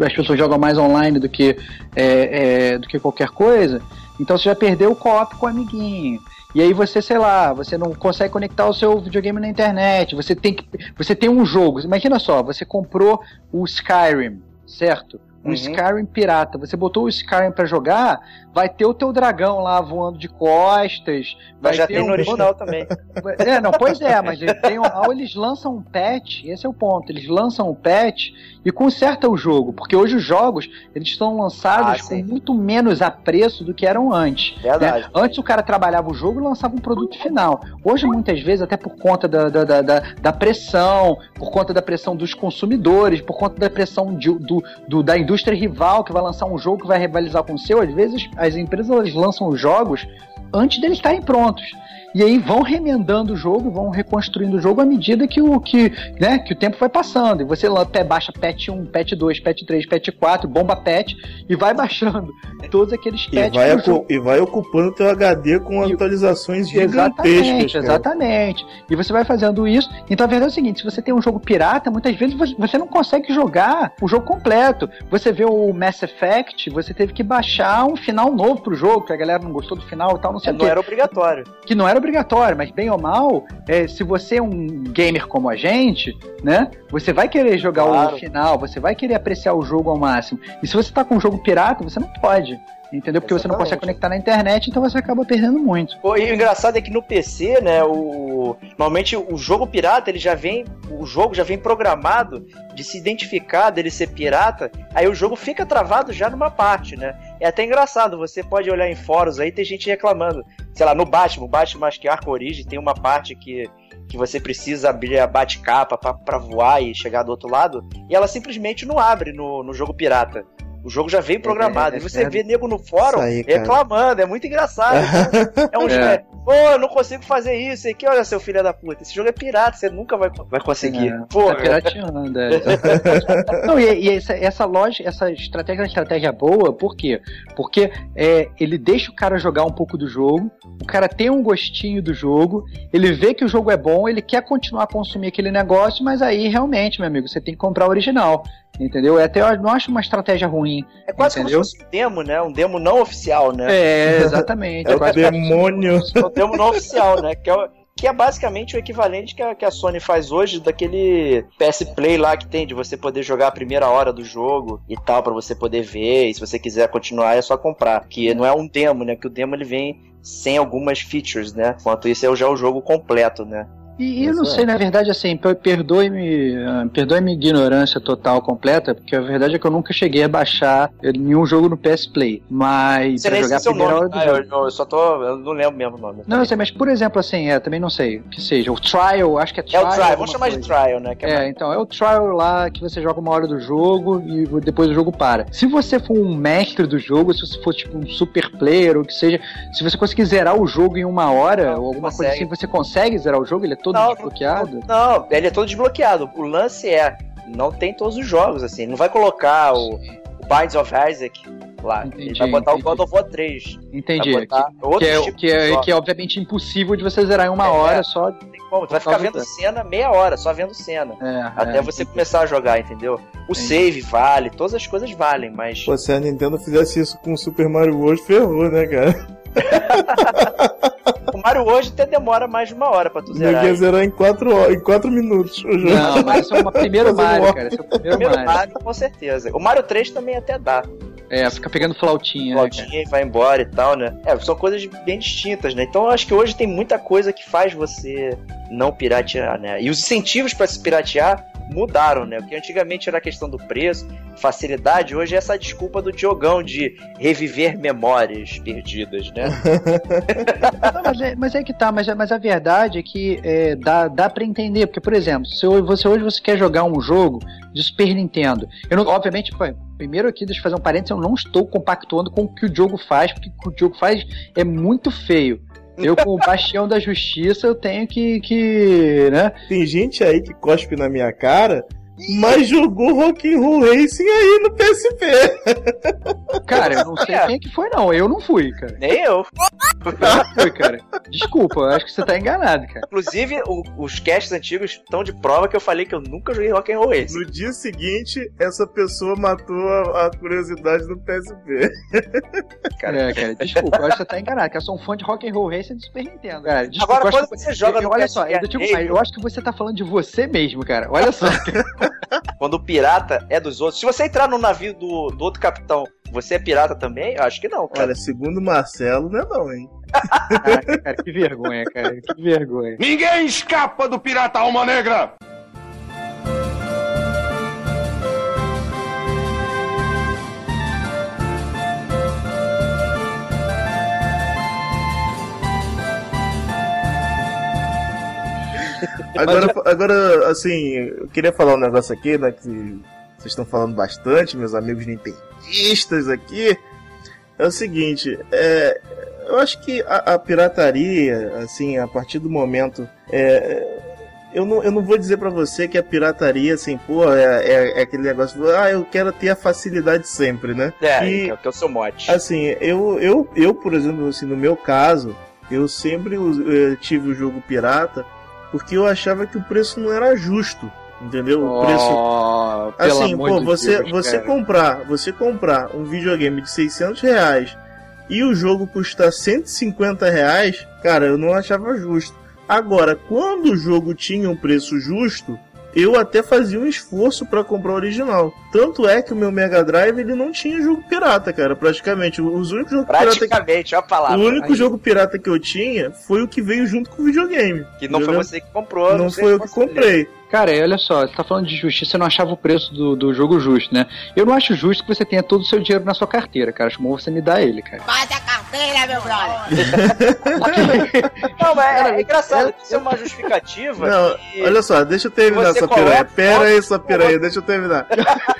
as pessoas jogam mais online do que, é, é, do que qualquer coisa. Então você já perdeu o co-op com o amiguinho. E aí você, sei lá, você não consegue conectar o seu videogame na internet, você tem que você tem um jogo. Imagina só, você comprou o Skyrim, certo? Um uhum. Skyrim pirata. Você botou o Skyrim para jogar, vai ter o teu dragão lá voando de costas. Mas já tem um... no original também. É, não, pois é, mas tem um... eles lançam um patch, esse é o ponto. Eles lançam um patch e conserta o jogo, porque hoje os jogos eles estão lançados ah, com muito menos apreço do que eram antes. Né? Verdade. Né? Antes o cara trabalhava o jogo e lançava um produto final. Hoje, muitas vezes, até por conta da, da, da, da pressão, por conta da pressão dos consumidores, por conta da pressão de, do, do, da indústria rival que vai lançar um jogo que vai rivalizar com o seu, às vezes as empresas lançam os jogos antes deles estarem prontos. E aí vão remendando o jogo, vão reconstruindo o jogo à medida que o, que, né, que o tempo vai passando. E você até baixa patch 1, patch 2, patch 3, patch 4, bomba patch e vai baixando todos aqueles patches. E vai, e vai ocupando o teu HD com e, atualizações gigantescas. Exatamente, exatamente. E você vai fazendo isso. Então a verdade é o seguinte: se você tem um jogo pirata, muitas vezes você não consegue jogar o jogo completo. Você vê o Mass Effect, você teve que baixar um final novo pro jogo, que a galera não gostou do final e tal, não sei é, o quê. Não era obrigatório. Que não era obrigatório, mas bem ou mal, é, se você é um gamer como a gente, né? Você vai querer jogar claro. o final, você vai querer apreciar o jogo ao máximo. E se você tá com um jogo pirata, você não pode. Entendeu? Porque Exatamente. você não consegue conectar na internet, então você acaba perdendo muito. Pô, e o engraçado é que no PC, né, o normalmente o jogo pirata, ele já vem, o jogo já vem programado de se identificar dele ser pirata, aí o jogo fica travado já numa parte, né? É até engraçado, você pode olhar em fóruns aí, tem gente reclamando. Sei lá, no Batman, o Batman acho que Arco Origem tem uma parte que que você precisa abrir a bate-capa para voar e chegar do outro lado, e ela simplesmente não abre no, no jogo pirata. O jogo já veio programado. É, é, e você é, vê nego no fórum aí, reclamando. É muito engraçado. é um jogo. É. Pô, eu não consigo fazer isso aqui. Olha, seu filho da puta. Esse jogo é pirata. Você nunca vai, vai conseguir. É, Pô, tá pirateando. É. não, e, e essa, essa loja, essa estratégia é uma estratégia boa. Por quê? Porque é, ele deixa o cara jogar um pouco do jogo. O cara tem um gostinho do jogo. Ele vê que o jogo é bom. Ele quer continuar a consumir aquele negócio. Mas aí, realmente, meu amigo, você tem que comprar o original. Entendeu? É até eu não acho uma estratégia ruim. É quase entendeu? como se fosse um demo, né? Um demo não oficial, né? É, exatamente. é o demônio. É um demo não oficial, né? Que é, que é basicamente o equivalente que a, que a Sony faz hoje daquele PS Play lá que tem, de você poder jogar a primeira hora do jogo e tal, para você poder ver, e se você quiser continuar é só comprar. Que não é um demo, né? Que o demo ele vem sem algumas features, né? Enquanto isso é já o jogo completo, né? E eu não sei, na verdade, assim, perdoe-me ah, perdoe minha ignorância total, completa, porque a verdade é que eu nunca cheguei a baixar nenhum jogo no PS Play. Mas pra jogar a primeira hora do ah, jogo. Eu, eu, só tô. Eu não lembro mesmo o nome. Não, eu sei, mas por exemplo, assim, é, também não sei. Que seja. O Trial, acho que é Trial. É o Trial, vamos chamar coisa. de Trial, né? É, é então, é o Trial lá que você joga uma hora do jogo e depois o jogo para. Se você for um mestre do jogo, se você for tipo um super player ou que seja, se você conseguir zerar o jogo em uma hora não, ou alguma consegue. coisa assim, você consegue zerar o jogo? Ele é todo não, desbloqueado? Não, ele é todo desbloqueado. O lance é, não tem todos os jogos, assim. Não vai colocar o, o Binds of Isaac lá. Entendi, ele vai botar entendi. o God of War 3. Entendi. Que, que, é, tipo que, é, que é obviamente impossível de você zerar em uma é, hora só. Como, tu vai ficar vendo cena meia hora, só vendo cena. É, até é, você começar a jogar, entendeu? O entendi. save vale, todas as coisas valem, mas. Pô, se a Nintendo fizesse isso com o Super Mario World, ferrou, né, cara? o Mario hoje até demora mais de uma hora pra tu zerar. Ia zerar em 4 horas, em 4 minutos. Não, mas é o primeiro Mario, cara. Esse é o primeiro, primeiro Mario. Mario. Com certeza. O Mario 3 também até dá. É, fica pegando flautinha. Né, flautinha né, e vai embora e tal, né? É, são coisas bem distintas, né? Então eu acho que hoje tem muita coisa que faz você não piratear, né? E os incentivos para se piratear mudaram, né? Porque antigamente era a questão do preço, facilidade, hoje é essa desculpa do Diogão de reviver memórias perdidas, né? Não, mas, é, mas, é, que tá, mas, é, mas a verdade é que é, dá, dá para entender, porque, por exemplo, se você hoje você quer jogar um jogo de Super Nintendo, eu não, obviamente, primeiro aqui, deixa eu fazer um parênteses, eu não estou compactuando com o que o jogo faz, porque o que o jogo faz é muito feio. Eu, com o bastião da justiça, eu tenho que, que. né? Tem gente aí que cospe na minha cara, mas jogou Rock'n'Roll Racing aí no PSP. Cara, eu não sei quem é que foi, não. Eu não fui, cara. Nem eu. Eu não fui, cara. Desculpa, eu acho que você tá enganado, cara. Inclusive, o- os casts antigos estão de prova que eu falei que eu nunca joguei Rock'n'Roll Race. No dia seguinte, essa pessoa matou a, a curiosidade do PSP. É, cara, desculpa, eu acho que você tá enganado, que eu sou um fã de Rock and Roll Racer do Super Nintendo. Cara, desculpa, Agora, quando que- você joga eu- no Olha só, PSP eu, tipo, eu acho que você tá falando de você mesmo, cara. Olha só. Quando o pirata é dos outros. Se você entrar no navio do, do outro capitão, você é pirata também? Eu acho que não, cara. Olha, segundo o Marcelo, não é não, hein? Caraca, cara, que vergonha, cara. Que vergonha. Ninguém escapa do pirata Alma Negra! Agora, agora, assim, eu queria falar um negócio aqui, né? Que vocês estão falando bastante, meus amigos nintendistas aqui. É o seguinte, é, eu acho que a, a pirataria, assim, a partir do momento. é, eu, não, eu não vou dizer pra você que a pirataria, assim, pô, é, é- é aquele negócio, ah, eu quero ter a facilidade sempre, né? É, E- que é- que é o seu mote. Assim, eu, eu, eu por exemplo, assim, no meu caso, eu sempre eh, tive o jogo pirata porque eu achava que o preço não era justo, entendeu? O preço. Oh, pelo Assim, pô, você, Deus, você cara. comprar, você comprar um videogame de 600 reais e o jogo custar 150 reais, cara, eu não achava justo. Agora, quando o jogo tinha um preço justo, eu até fazia um esforço pra comprar o original. Tanto é que o meu Mega Drive ele não tinha jogo pirata, cara, praticamente. Os únicos jogos pirata que Praticamente, olha a palavra. o único Aí, jogo pirata que eu tinha foi o que veio junto com o videogame. Que não foi entendeu? você que comprou. Não sei foi eu que comprei. Cara, e olha só, você tá falando de justiça, você não achava o preço do, do jogo justo, né? Eu não acho justo que você tenha todo o seu dinheiro na sua carteira, cara. Acho bom você me dar ele, cara. Faz a carteira, meu brother. Não, mas é, é engraçado. Isso é uma justificativa. Não, que- olha só, deixa eu terminar essa piranha. Pera aí, sua piranha, deixa eu terminar.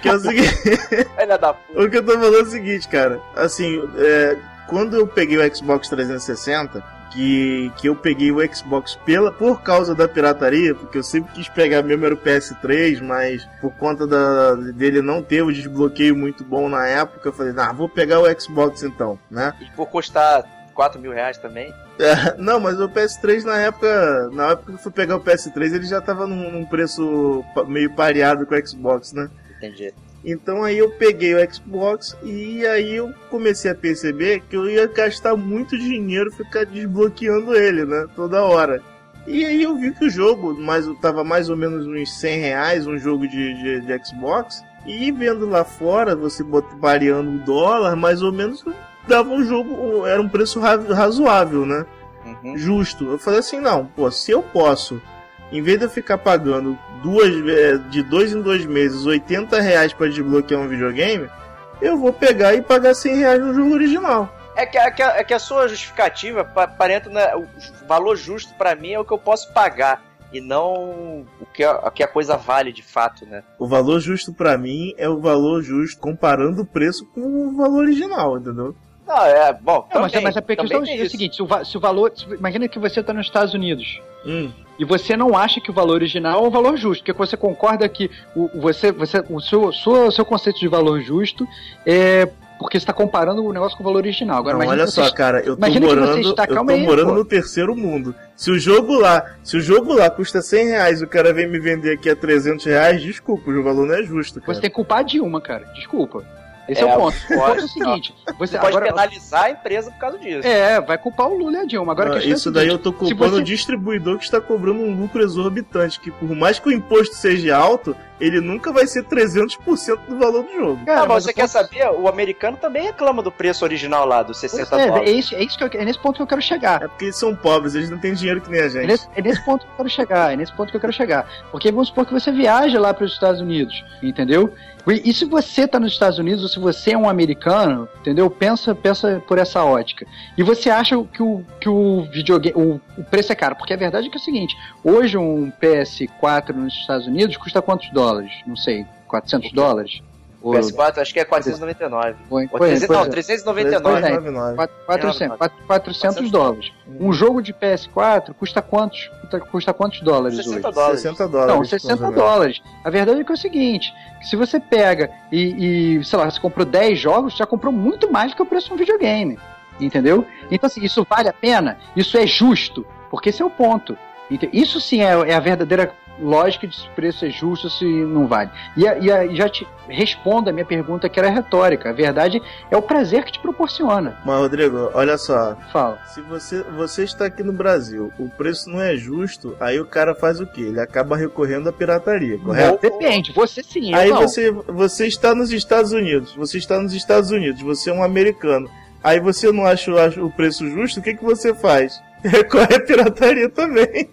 Que é o seguinte, Filha da puta. o que eu tô falando é o seguinte, cara. Assim, é, quando eu peguei o Xbox 360, que, que eu peguei o Xbox pela, por causa da pirataria, porque eu sempre quis pegar mesmo era o PS3, mas por conta da, dele não ter o desbloqueio muito bom na época, eu falei, ah, vou pegar o Xbox então, né? E por custar 4 mil reais também. É, não, mas o PS3 na época, na época que eu fui pegar o PS3, ele já tava num, num preço meio pareado com o Xbox, né? Entendi. Então aí eu peguei o Xbox e aí eu comecei a perceber que eu ia gastar muito dinheiro ficar desbloqueando ele, né? Toda hora. E aí eu vi que o jogo mais, tava mais ou menos uns 100 reais, um jogo de, de, de Xbox. E vendo lá fora, você variando o dólar, mais ou menos dava um jogo, era um preço ra- razoável, né? Uhum. justo. Eu falei assim, não, pô, se eu posso, em vez de eu ficar pagando duas, eh, de dois em dois meses 80 reais pra desbloquear um videogame, eu vou pegar e pagar 100 reais no jogo original. É que, é, que, a- é que a sua justificativa pa- aparenta né, o valor justo pra mim é o que eu posso pagar e não o que a, o que a coisa vale de fato, né? O valor justo pra mim é o valor justo comparando o preço com o valor original, entendeu? Não, é bom. Não, mas, também, mas a questão é tem o seguinte: se o, se o valor. se- imagina que você tá nos Estados Unidos. Hum. E você não acha que o valor original é o valor justo, porque você concorda que o, você, você, o seu, sua, seu conceito de valor justo é porque você está comparando o negócio com o valor original. Agora, Não, olha só, cara, eu tô imagina morando, está- eu tô aí, morando pô. no terceiro mundo. Se o jogo lá, se o jogo lá custa 100 reais e o cara vem me vender aqui a 300 reais, desculpa, o valor não é justo, cara. Você tem que culpar de uma, cara. Desculpa. Esse é, É, o ponto. O ponto é o seguinte: você Você pode agora. penalizar a empresa por causa disso. É, vai culpar o Lula e a Dilma. Agora Ah, é isso daí eu tô culpando você- o distribuidor que está cobrando um lucro exorbitante, que por mais que o imposto seja alto, ele nunca vai ser 300% do valor do jogo. Cara, ah, mas mas você quer ponto- saber? O americano também reclama do preço original lá, dos Pois 60 é, dólares. é, isso, é, isso que eu- é nesse ponto que eu quero chegar. É porque eles são pobres, eles não têm dinheiro que nem a É gente. nesse, é nesse ponto que eu quero chegar, é nesse ponto que eu quero chegar. Porque vamos supor que você viaja lá para os Estados Unidos, entendeu? E, e se você tá nos Estados Unidos, ou se você é um americano, entendeu? Pensa, pensa por essa ótica. E você acha que o, que o videogame, o, o preço é caro. Porque a verdade é que é o seguinte, hoje um PS4 nos Estados Unidos custa quantos dólares? Não sei, 400 dólares? O- PS4 acho que é 499. Foi, Ou foi, 300, foi, não, foi. 399. é. 399. Quatro- 400, quatro- 400 dólares. Um jogo de PS4 custa quantos, custa, custa quantos dólares 60 hoje? dólares. 60 dólares. Não, 60 mais ou menos. dólares. A verdade é que é o seguinte: que se você pega e, e, sei lá, você comprou 10 jogos, já comprou muito mais do que o preço de um videogame. Entendeu? Então, assim, isso vale a pena? Isso é justo? Porque esse é o ponto. Isso sim é, é a verdadeira lógica de se o preço é justo se não vale. E, e já te respondo a minha pergunta que era retórica. A verdade é o prazer que te proporciona. Mas, Rodrigo, olha só. Fala. Se você, você está aqui no Brasil, o preço não é justo, aí o cara faz o quê? Ele acaba recorrendo à pirataria, correto? Depende, você sim, Aí não. você, você está nos Estados Unidos, você está nos Estados Unidos, você é um americano. Aí você não acha, o- acha o preço justo, o que, que você faz? Recorre à pirataria também.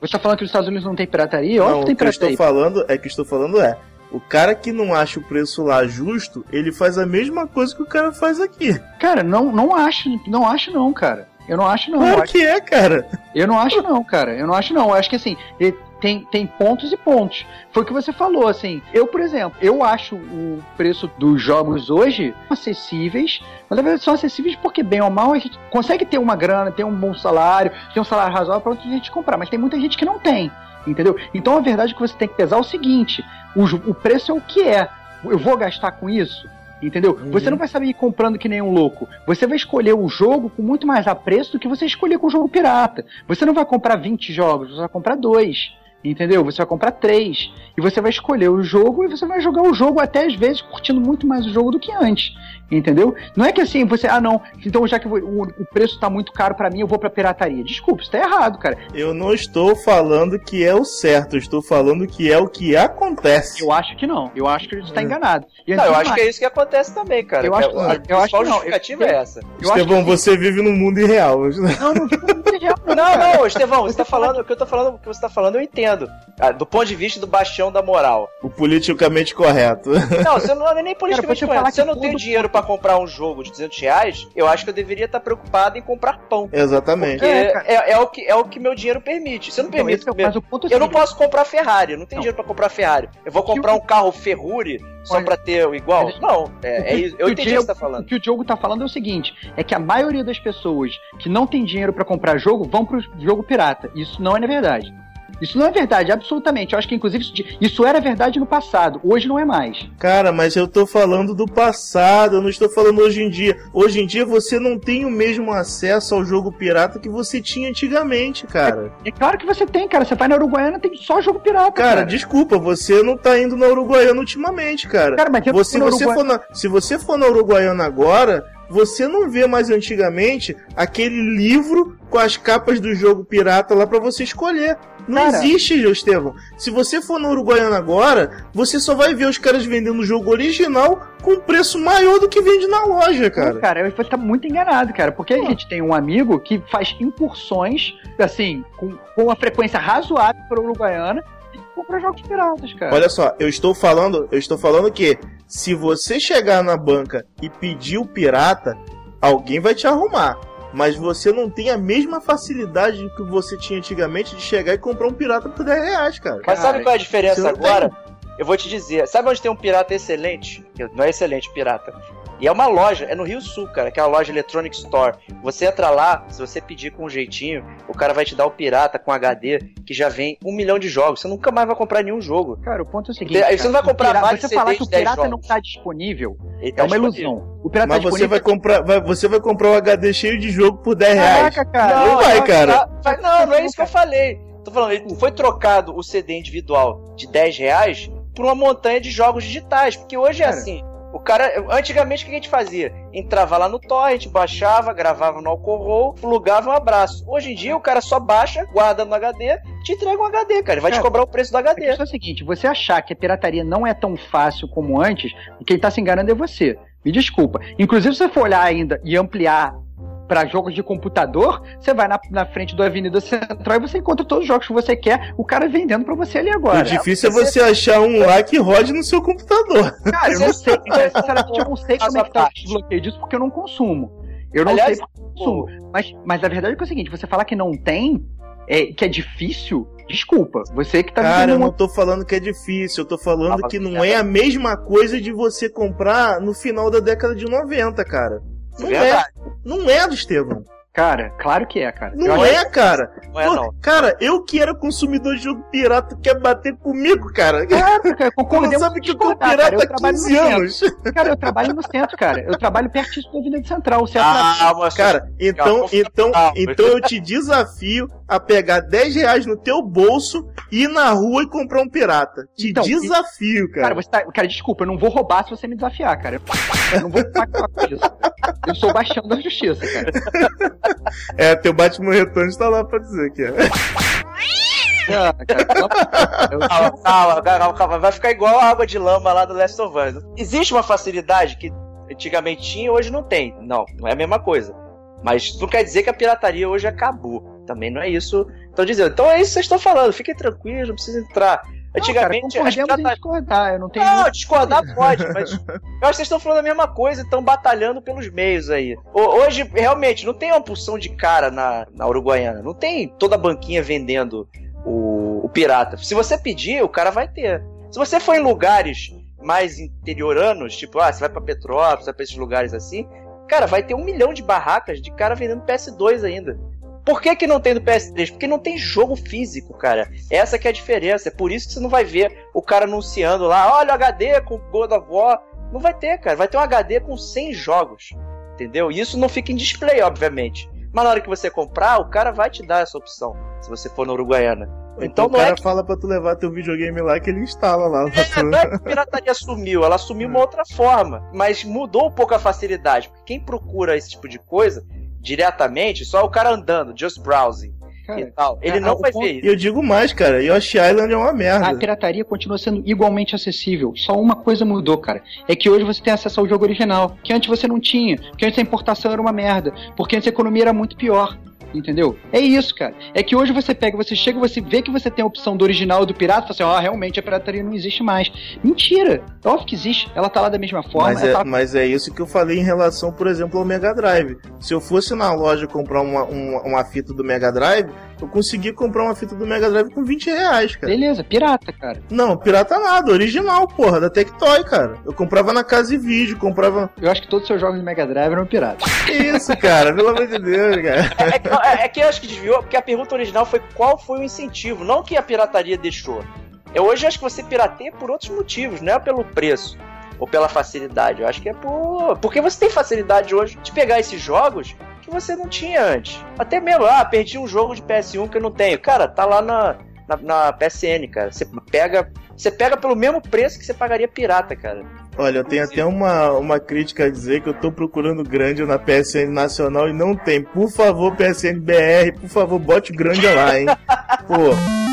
Você tá falando que os Estados Unidos não tem pirataria? Óbvio que tem o que eu estou pirataria. falando é que estou falando é. O cara que não acha o preço lá justo, ele faz a mesma coisa que o cara faz aqui. Cara, não, não acho, não acho não, cara. Eu não acho não. Claro acho- que é, cara. Eu não acho não, cara. Eu não acho não. Eu acho que assim, ele tem, tem pontos e pontos. Foi o que você falou, assim. Eu, por exemplo, eu acho o preço dos jogos hoje acessíveis. Mas na verdade são acessíveis porque, bem ou mal, a gente consegue ter uma grana, ter um bom salário, ter um salário razoável pra muita gente comprar. Mas tem muita gente que não tem. Entendeu? Então a verdade é que você tem que pesar o seguinte: o, o preço é o que é. Eu vou gastar com isso? Entendeu? Você não vai saber ir comprando que nem um louco. Você vai escolher o jogo com muito mais apreço do que você escolher com o jogo pirata. Você não vai comprar 20 jogos, você vai comprar dois. Entendeu? Você vai comprar três. E você vai escolher o jogo e você vai jogar o jogo até às vezes curtindo muito mais o jogo do que antes. Entendeu? Não é que assim, você, ah não, então já que o, o preço tá muito caro pra mim, eu vou pra pirataria. Desculpa, isso tá errado, cara. Eu não estou falando que é o certo, eu estou falando que é o que acontece. Eu acho que não. Eu acho que a gente tá enganado. E Não, eu acho que é isso que acontece também, cara. Eu Que acho a- que não. a Eu acho que não. justificativa Eu- é essa. eu acho que Estevão, assim, você vive no mundo irreal. Não, não não. Não, cara. não, Estevão, você tá falando, o que eu tô falando, o que você tá falando, eu entendo. Ah, do ponto de vista do bastião da moral. O politicamente correto. Não, você não é nem politicamente você correto. Se eu não tenho dinheiro pra comprar um jogo de 200 reais, eu acho que eu deveria estar preocupado em comprar pão. Exatamente. É, cara. é, é o que, é o que meu dinheiro permite. Se eu não Então, permito. esse é o- mas o ponto é eu não seguinte, posso comprar Ferrari, eu não tenho Não. dinheiro pra comprar Ferrari. Eu vou comprar um carro Ferrari só pra ter o igual? olha, Não, é, é isso. Eu o entendi o que você tá falando. O que o Diogo tá falando é o seguinte: é que a maioria das pessoas que não tem dinheiro pra comprar jogo vão pro jogo pirata. Isso não é na verdade. Isso não é verdade, absolutamente. Eu acho que, inclusive, isso, era verdade no passado. Hoje não é mais. Cara, mas eu tô falando do passado, eu não estou falando hoje em dia. Hoje em dia você não tem o mesmo acesso ao jogo pirata que você tinha antigamente, cara. É claro que você tem, cara. Você vai na Uruguaiana, tem só jogo pirata. Cara, Cara, desculpa, você não tá indo na Uruguaiana ultimamente, cara. Cara, mas eu Você, você na, se você for na Uruguaiana agora, você não vê mais antigamente aquele livro com as capas do jogo pirata lá pra você escolher. Não Cara. existe, Estevão. Se você for na Uruguaiana agora, você só vai ver os caras vendendo o jogo original com preço maior do que vende na loja, cara. Não, cara, você tá muito enganado, cara. Porque a gente tem um amigo que faz incursões, assim, com, com uma frequência razoável para Uruguaiana e compra jogos piratas, cara. Olha só, eu estou falando, eu estou falando que se você chegar na banca e pedir o pirata, alguém vai te arrumar. Mas você não tem a mesma facilidade que você tinha antigamente de chegar e comprar um pirata por 10 reais, cara. Mas Cara, sabe qual é a diferença agora? Eu vou te dizer. Sabe onde tem um pirata excelente? Não é excelente pirata. E é uma loja, é no Rio Sul, cara, que é uma loja Electronic Store. Você entra lá, se você pedir com um jeitinho, o cara vai te dar o pirata com HD, que já vem um milhão de jogos. Você nunca mais vai comprar nenhum jogo. Cara, o ponto é o seguinte. Aí você não vai o comprar pirata- vários Você falar que o de 10 pirata não tá disponível é tá uma disponível. ilusão. O pirata Mas tá você disponível. vai comprar, vai- você vai comprar um HD cheio de jogo por 10 reais. Caraca, cara. Não vai, eu- cara. tá- não, não é isso que eu falei. Tô falando, ele foi trocado o CD individual de 10 reais por uma montanha de jogos digitais. Porque hoje é Cara. assim. O cara, antigamente o que a gente fazia? Entrava lá no torrent, baixava, gravava no Alcorroll, plugava um abraço. Hoje em dia o cara só baixa, guarda no HD, te entrega um HD, cara. Ele vai te Cara, cobrar o preço do A HD. questão é a seguinte: você achar que a pirataria não é tão fácil como antes, quem tá se enganando é você. Me desculpa. Inclusive, se você for olhar ainda e ampliar para jogos de computador, você vai na, na frente do Avenida Central e você encontra todos os jogos que você quer, o cara vendendo pra você ali O agora. difícil é você achar um lá que rode no seu computador. Cara, eu não sei, cara, sinceramente, eu não sei como é que tá o desbloqueio disso, porque eu não consumo. Eu não Aliás, sei porque eu não consumo. Mas, mas a verdade é que é o seguinte, você falar que não tem, é, que é difícil, desculpa. Você que tá Cara, eu não uma... tô falando que é difícil, eu tô falando Ah, que não é a mesma coisa de você comprar no final da década de 90, cara. Não é, Verdade. não é do Estevão. Cara, claro que é, cara. Eu Não é, cara. Não é, Pô, não. Cara, eu que era consumidor de jogo pirata, quer bater comigo, cara? Claro, cara, Tu não sabe que eu tô pirata. Eu há trabalho 15 no centro. anos. Cara, eu trabalho no centro, cara. Eu trabalho pertíssimo da Avenida Central. O centro Ah, mas Cara, então, então, então eu te desafio a pegar 10 reais no teu bolso, ir na rua e comprar um pirata. Te Então, desafio, cara. Cara, você tá. Cara, desculpa, eu não vou roubar se você me desafiar, cara. Eu não vou pactuar com isso. Eu sou o bastião da justiça, cara. É, teu Batman Returns tá lá pra dizer que é. Ah, cara, eu- Calma, calma, calma, calma. Vai ficar igual a água de lama lá do Last of Us. Existe uma facilidade que antigamente tinha hoje não tem. Não, não é a mesma coisa. Mas isso não quer dizer que a pirataria hoje acabou. Também não é isso. Estão dizendo. Então é isso que vocês estão falando. Fiquem tranquilos, não precisa entrar. Antigamente, não, cara, as discordar. Eu não tenho. Não, discordar pode, mas eu acho que vocês estão falando a mesma coisa e estão batalhando pelos meios aí. Ho- Hoje, realmente, não tem uma porção de cara na, na Uruguaiana. Não tem toda a banquinha vendendo o, o pirata. Se você pedir, o cara vai ter. Se você for em lugares mais interioranos, tipo, ah, você vai pra Petrópolis, vai pra esses lugares assim, cara, vai ter um milhão de barracas de cara vendendo PS2 ainda. Por que, que não tem do PS3? Porque não tem jogo físico, cara. Essa que é a diferença. É por isso que você não vai ver o cara anunciando lá, olha o HD com God of War. Não vai ter, cara. Vai ter um HD com 100 jogos. Entendeu? E isso não fica em display, obviamente. Mas na hora que você comprar, o cara vai te dar essa opção. Se você for na Uruguaiana. Então, Então o não é cara que fala pra tu levar teu videogame lá que ele instala lá. é, não é que a pirataria sumiu, ela sumiu de uma outra forma. Mas mudou um pouco a facilidade. Porque quem procura esse tipo de coisa diretamente, só o cara andando, just browsing Cara, e tal, ele ah, não o vai ponto- ver E isso. eu digo mais, cara, Yoshi Island é uma A merda. pirataria continua sendo igualmente acessível. Só uma coisa mudou, cara. É que hoje você tem acesso ao jogo original. Que antes você não tinha. Que antes a importação era uma merda. Porque antes a economia era muito pior. Entendeu? É isso, cara. É que hoje você pega, você chega, você vê que você tem a opção do original e do pirata, e fala assim, ó, realmente a pirataria não existe mais. Mentira! É óbvio que existe. Ela tá lá da mesma forma. Mas é, tá- mas é isso que eu falei em relação, por exemplo, ao Mega Drive. Se eu fosse na loja comprar uma, uma, uma fita do Mega Drive, eu conseguia comprar uma fita do Mega Drive com 20 reais, cara. Beleza, pirata, cara. Não, pirata nada, original, porra, da Tectoy, cara. Eu comprava na casa e vídeo, comprava. Eu acho que todos os seus jogos de Mega Drive eram piratas. Que isso, cara? Pelo amor de Deus, cara. É, que- é- é que eu acho que desviou, porque a pergunta original foi qual foi o incentivo, não que a pirataria deixou. Eu hoje acho que você pirateia por outros motivos, não é pelo preço ou pela facilidade. Eu acho que é por. Porque você tem facilidade hoje de pegar esses jogos que você não tinha antes. Até mesmo, ah, perdi um jogo de PS1 que eu não tenho. Cara, tá lá na, na, na PSN, cara. Você pega. Você pega pelo mesmo preço que você pagaria pirata, cara. Olha, eu tenho até uma, uma crítica a dizer que eu tô procurando grande na PSN Nacional e não tem. Por favor, PSN BR, por favor, bote o grande lá, hein? Pô.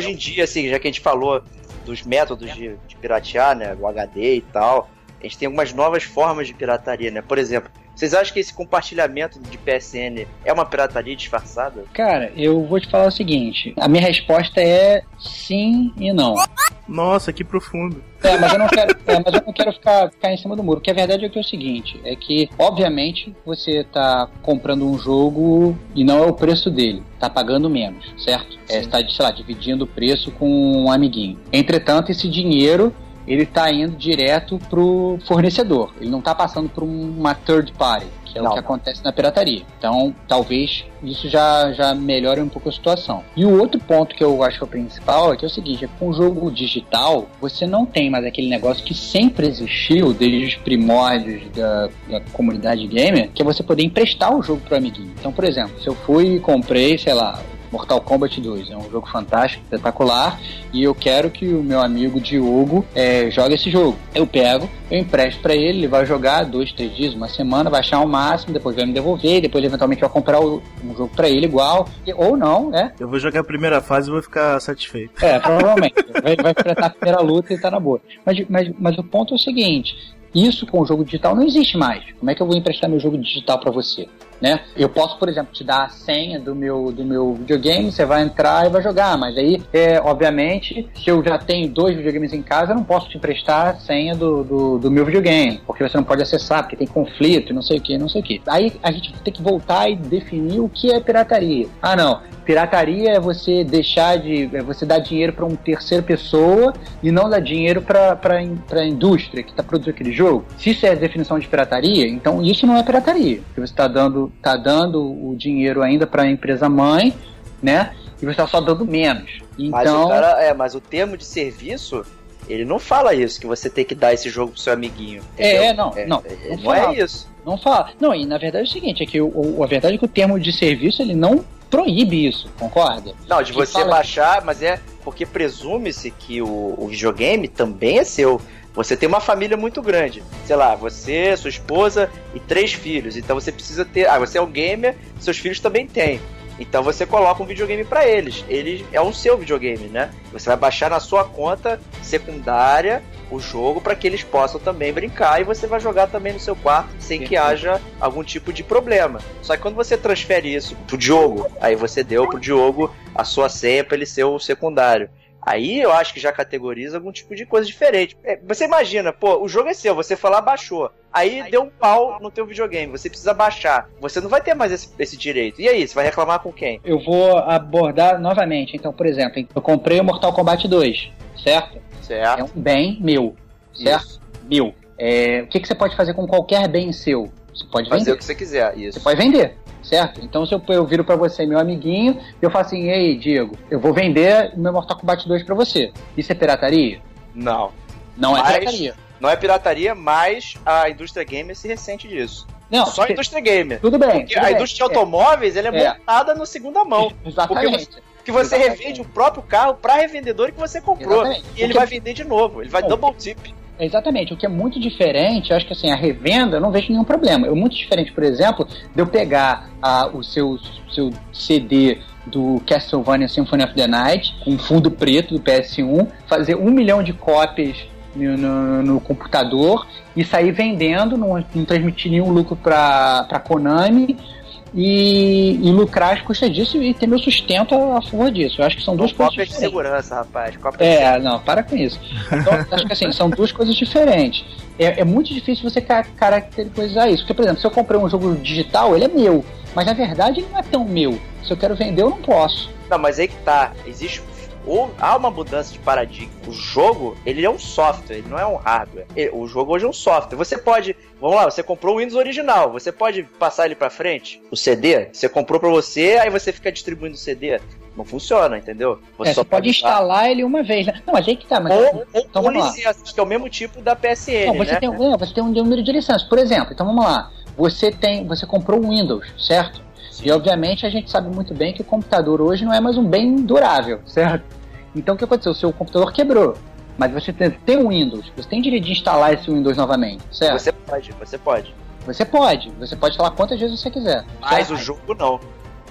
Hoje em dia, assim, já que a gente falou dos métodos de, de piratear, né? O HD e tal, a gente tem algumas novas formas de pirataria, né? Por exemplo, vocês acham que esse compartilhamento de PSN é uma pirataria disfarçada? Cara, eu vou te falar o seguinte: a minha resposta é sim e não. Nossa, que profundo. É, mas eu não quero, é, mas eu não quero ficar, ficar em cima do muro. Porque a verdade é que é o seguinte: é que, obviamente, você tá comprando um jogo e não é o preço dele. Tá pagando menos, certo? É, você tá, sei lá, dividindo o preço com um amiguinho. Entretanto, esse dinheiro. Ele tá indo direto pro fornecedor. Ele não tá passando por uma third party, que é Não. o que acontece na pirataria. Então, talvez isso já, já melhore um pouco a situação. E o outro ponto que eu acho que é o principal é que é o seguinte: é com o jogo digital, você não tem mais aquele negócio que sempre existiu desde os primórdios da, da comunidade gamer, que é você poder emprestar o jogo pro amiguinho. Então, por exemplo, se eu fui e comprei, sei lá, Mortal Kombat 2. É um jogo fantástico, espetacular. E eu quero que o meu amigo Diogo é, jogue esse jogo. Eu pego, eu empresto pra ele, ele vai jogar dois, três dias, uma semana, vai achar o máximo, depois vai me devolver, depois eventualmente vai comprar um jogo pra ele igual. Ou não, é. Eu vou jogar a primeira fase e vou ficar satisfeito. É, provavelmente. vai, vai enfrentar a primeira luta e tá na boa. Mas, mas, mas o ponto é o seguinte: isso com o jogo digital não existe mais. Como é que eu vou emprestar meu jogo digital pra você? Né? Eu posso, por exemplo, te dar a senha do meu, do meu videogame, você vai entrar e vai jogar, mas aí, é, obviamente, se eu já tenho dois videogames em casa, eu não posso te emprestar a senha do, do, do meu videogame, porque você não pode acessar, porque tem conflito, não sei o que, não sei o que. Aí a gente tem que voltar e definir o que é pirataria. Ah, não. Pirataria é você deixar de. É você dar dinheiro para uma terceira pessoa e não dar dinheiro para a indústria que está produzindo aquele jogo. Se isso é a definição de pirataria, então isso não é pirataria. Porque você está dando, tá dando o dinheiro ainda para a empresa mãe, né? E você está só dando menos. Então... Mas o cara, é, mas o termo de serviço ele não fala isso, que você tem que dar esse jogo pro seu amiguinho. Entendeu? É, não, é, não. É, não, não é isso. Não fala. Não, e na verdade é o seguinte, é que o, o, a verdade é que o termo de serviço ele não proíbe isso, concorda? Não, de que você fala... baixar, mas é porque presume-se que o, o videogame também é seu. Você tem uma família muito grande. Sei lá, você, sua esposa e três filhos. Então você precisa ter. Ah, você é um gamer, seus filhos também têm. Então você coloca um videogame para eles. Ele é o seu videogame, né? Você vai baixar na sua conta secundária o jogo para que eles possam também brincar e você vai jogar também no seu quarto sem que haja algum tipo de problema. Só que quando você transfere isso pro Diogo, aí você deu pro Diogo a sua senha para ele ser o secundário. Aí eu acho que já categoriza algum tipo de coisa diferente. É, você imagina, pô, o jogo é seu, você foi lá, baixou. Aí deu um pau no teu videogame, você precisa baixar. Você não vai ter mais esse, esse direito. E aí, você vai reclamar com quem? Eu vou abordar novamente. Então, por exemplo, eu comprei o Mortal Kombat 2, certo? Certo. É um bem meu, certo? Isso. Meu. É, o que, que você pode fazer com qualquer bem seu? Você pode fazer vender. o que você quiser, isso. Você pode vender certo? Então se eu, eu viro para você, meu amiguinho, e eu falo assim, ei, Diego, eu vou vender meu Mortal Kombat 2 para você. Isso é pirataria? Não. Não é mas, é pirataria. Não é pirataria, mas a indústria gamer se ressente disso. Não, Só a indústria gamer. Tudo bem. Tudo a bem, indústria de automóveis é. ela é, é montada no segunda mão. Exatamente. Porque você, que você Exatamente. revende o próprio carro para revendedor que você comprou. Exatamente. E ele vai vender de novo. Ele vai Bom, double tip. Exatamente, o que é muito diferente, acho que assim, a revenda eu não vejo nenhum problema. É muito diferente, por exemplo, de eu pegar ah, o seu, seu CD do Castlevania Symphony of the Night, com fundo preto do PS1, fazer um milhão de cópias no, no, no computador e sair vendendo, não, não transmitir nenhum lucro para Konami e, e, lucrar as custas disso e ter meu sustento a favor disso. Eu acho que são duas coisas diferentes. de segurança, rapaz. é, não, para com isso. Então, acho que assim, são duas coisas diferentes. É, é muito difícil você caracterizar isso. Porque, por exemplo, se eu comprei um jogo digital, ele é meu. Mas na verdade ele não é tão meu. Se eu quero vender, eu não posso. Não, mas aí que tá. Existe ou há uma mudança de paradigma. O jogo, ele é um software, ele não é um hardware. O jogo hoje é um software. Você pode, vamos lá, você comprou o Windows original, você pode passar ele para frente, o CD, você comprou para você, aí você fica distribuindo o CD. Não funciona, entendeu? Você, é, só você pode, instalar ele uma vez. Né? Não, mas aí que tá. Mas ou, então, ou licenças, que é o mesmo tipo da PSN, não, você né? Tem, um, você tem um número de licenças. Por exemplo, então vamos lá. Você tem, você comprou o Windows, certo? E obviamente a gente sabe muito bem que o computador hoje não é mais um bem durável, certo? Então o que aconteceu? O seu computador quebrou. Mas você tem, tem um Windows, você tem direito de instalar esse Windows novamente, certo? Você pode, você pode. Você pode, você pode instalar quantas vezes você quiser. Mas certo? o jogo não.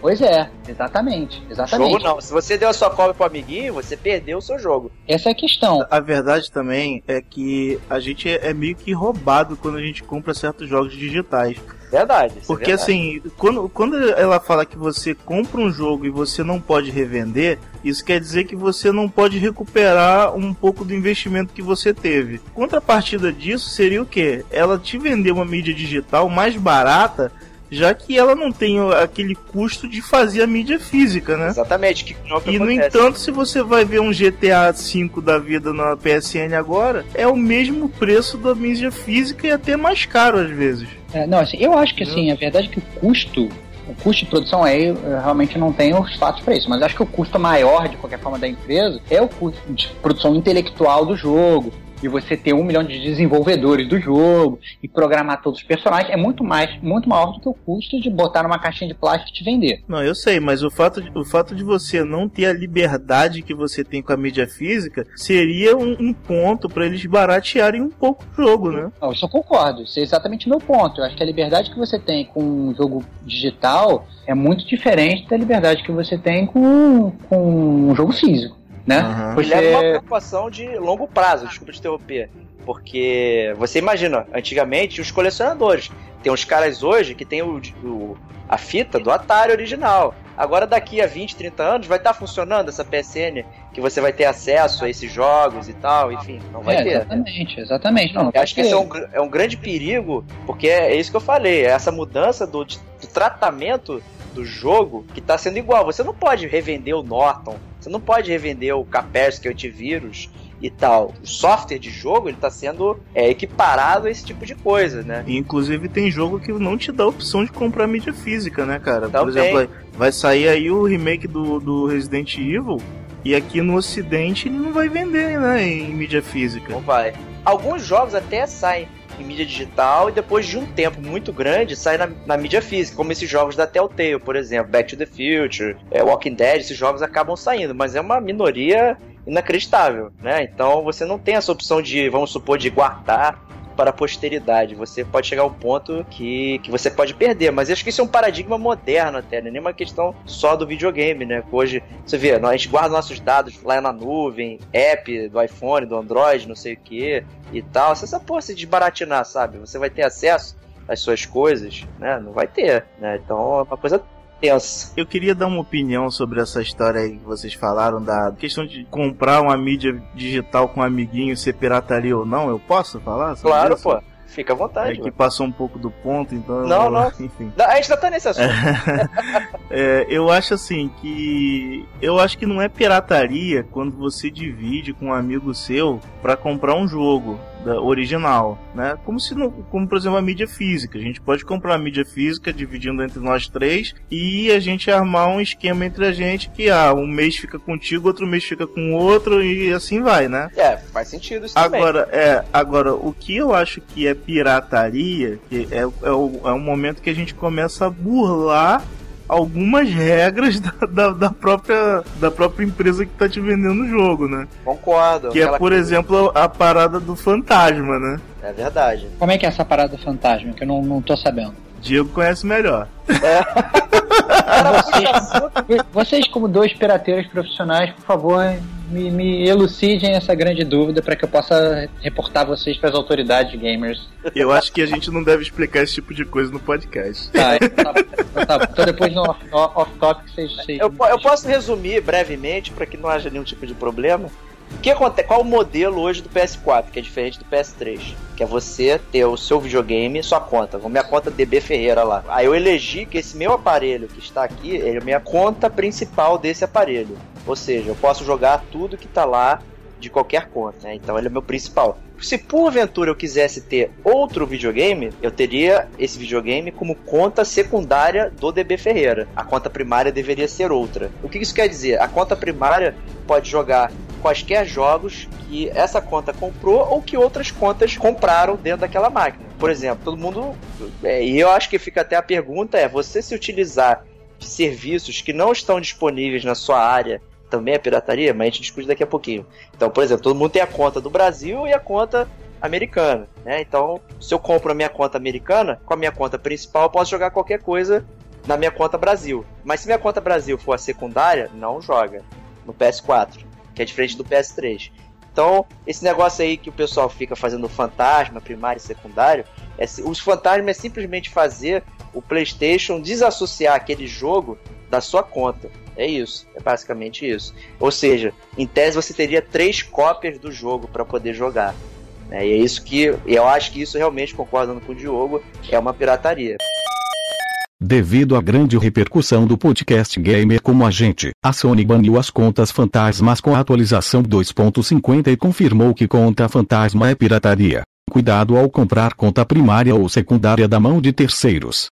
Pois é, exatamente, exatamente. Jogo não. Se você deu a sua cópia pro amiguinho, você perdeu o seu jogo. Essa é a questão. A verdade também é que a gente é meio que roubado quando a gente compra certos jogos digitais. Verdade. É Porque é verdade. assim, quando, quando ela fala que você compra um jogo e você não pode revender, isso quer dizer que você não pode recuperar um pouco do investimento que você teve. Contrapartida disso seria o quê? Ela te vender uma mídia digital mais barata já que ela não tem aquele custo de fazer a mídia física, né? Exatamente. Que e no entanto, se você vai ver um GTA V da vida na PSN agora, é o mesmo preço da mídia física e até mais caro às vezes. É, não, assim, eu acho que assim, a verdade é que o custo o custo de produção aí eu realmente não tenho os fatos para isso, mas acho que o custo maior de qualquer forma da empresa é o custo de produção intelectual do jogo, e você ter um milhão de desenvolvedores do jogo e programar todos os personagens é muito mais, muito maior do que o custo de botar numa caixinha de plástico e te vender. Não, eu sei, mas o fato de, o fato de você não ter a liberdade que você tem com a mídia física seria um, um ponto para eles baratearem um pouco o jogo, né? Não, isso eu concordo. Isso é exatamente o meu ponto. Eu acho que a liberdade que você tem com um jogo digital é muito diferente da liberdade que você tem com, com um jogo físico né? Uhum. Porque... leva uma preocupação de longo prazo, desculpa te interromper. Porque você imagina, antigamente os colecionadores, Tem uns caras hoje que tem o, o a fita do Atari original. Agora, daqui a 20, 30 anos, vai estar tá funcionando essa PSN, que você vai ter acesso a esses jogos e tal, enfim, não vai é, ter. Exatamente, exatamente. Não, não Eu acho que esse é um, é um grande perigo, porque é, é isso que eu falei, é essa mudança do, do tratamento do jogo que está sendo igual. Você não pode revender o Norton, você não pode revender o Kaspersky Antivírus e tal. O software de jogo ele está sendo é, equiparado a esse tipo de coisa, né? Inclusive tem jogo que não te dá a opção de comprar mídia física, né, cara? Também. Por exemplo, vai sair aí o remake do, do Resident Evil e aqui no Ocidente ele não vai vender, né, em mídia física. Não vai. Alguns jogos até saem em mídia digital e depois de um tempo muito grande sai na, na, mídia física, como esses jogos da Telltale, por exemplo, Back to the Future, é, Walking Dead, esses jogos acabam saindo, mas é uma minoria inacreditável, né? Então você não tem essa opção de, vamos supor, de guardar para a posteridade. Você pode chegar a um ponto que, que você pode perder. Mas acho que isso é um paradigma moderno até, né? Nem uma questão só do videogame, né? Hoje, você vê, a gente guarda nossos dados lá na nuvem, app do iPhone, do Android, não sei o que e tal. Se essa porra se desbaratinar, sabe? Você vai ter acesso às suas coisas, né? Não vai ter, né? Então é uma coisa tensa. Eu queria dar uma opinião sobre essa história aí que vocês falaram da questão de comprar uma mídia digital com um amiguinho, ser pirataria ou não. Eu posso falar? Claro, isso? pô. Fica à vontade. É que passou um pouco do ponto, então. Não, não. Enfim. A gente já tá nesse assunto. é, eu acho assim que. Eu acho que não é pirataria quando você divide com um amigo seu para comprar um jogo da original, né? Como se não, como por exemplo a mídia física. A gente pode comprar a mídia física dividindo entre nós três e a gente armar um esquema entre a gente que ah, um mês fica contigo, outro mês fica com o outro e assim vai, né? É, faz sentido isso agora, também. É, agora o que eu acho que é pirataria que é, é, o, é o momento que a gente começa a burlar algumas regras da, da, da, própria, da própria empresa que tá te vendendo o jogo, né? Concordo. Que é, por exemplo, a parada do fantasma, né? É verdade. Como é que é essa parada do fantasma? Que eu não, não tô sabendo. Diego conhece melhor. É. vocês, vocês, como dois pirateiros profissionais, por favor, me, me elucidem essa grande dúvida para que eu possa reportar vocês para as autoridades gamers. Eu acho que a gente não deve explicar esse tipo de coisa no podcast. Tá, então tá, tá, então depois no off-topic vocês, vocês... Eu, eu posso resumir brevemente para que não haja nenhum tipo de problema. Que acontece? Qual o modelo hoje do PS4, que é diferente do PS3? Que é você ter o seu videogame, sua conta. Vou minha conta DB Ferreira lá. Aí eu elegi que esse meu aparelho que está aqui, é a minha conta principal desse aparelho. Ou seja, eu posso jogar tudo que está lá de qualquer conta, né? Então ele é meu principal. Se porventura eu quisesse ter outro videogame, eu teria esse videogame como conta secundária do DB Ferreira. A conta primária deveria ser outra. O que isso quer dizer? A conta primária pode jogar quaisquer jogos que essa conta comprou ou que outras contas compraram dentro daquela máquina. Por exemplo, todo mundo. É, e eu acho que fica até a pergunta: é você se utilizar de serviços que não estão disponíveis na sua área também é pirataria? Mas a gente discute daqui a pouquinho. Então, por exemplo, todo mundo tem a conta do Brasil e a conta americana, né? Então, se eu compro a minha conta americana, com a minha conta principal, eu posso jogar qualquer coisa na minha conta Brasil. Mas se minha conta Brasil for a secundária, não joga no PS4 que é diferente do PS3. Então, esse negócio aí que o pessoal fica fazendo fantasma, primário e secundário, é, os fantasmas é simplesmente fazer o PlayStation desassociar aquele jogo da sua conta. É isso, é basicamente isso. Ou seja, em tese você teria três cópias do jogo para poder jogar. Né? E é isso que eu acho que isso realmente, concordando com o Diogo, é uma pirataria. Devido à grande repercussão do podcast Gamer como agente, a Sony baniu as contas fantasmas com a atualização 2.50 e confirmou que conta fantasma é pirataria. Cuidado ao comprar conta primária ou secundária da mão de terceiros.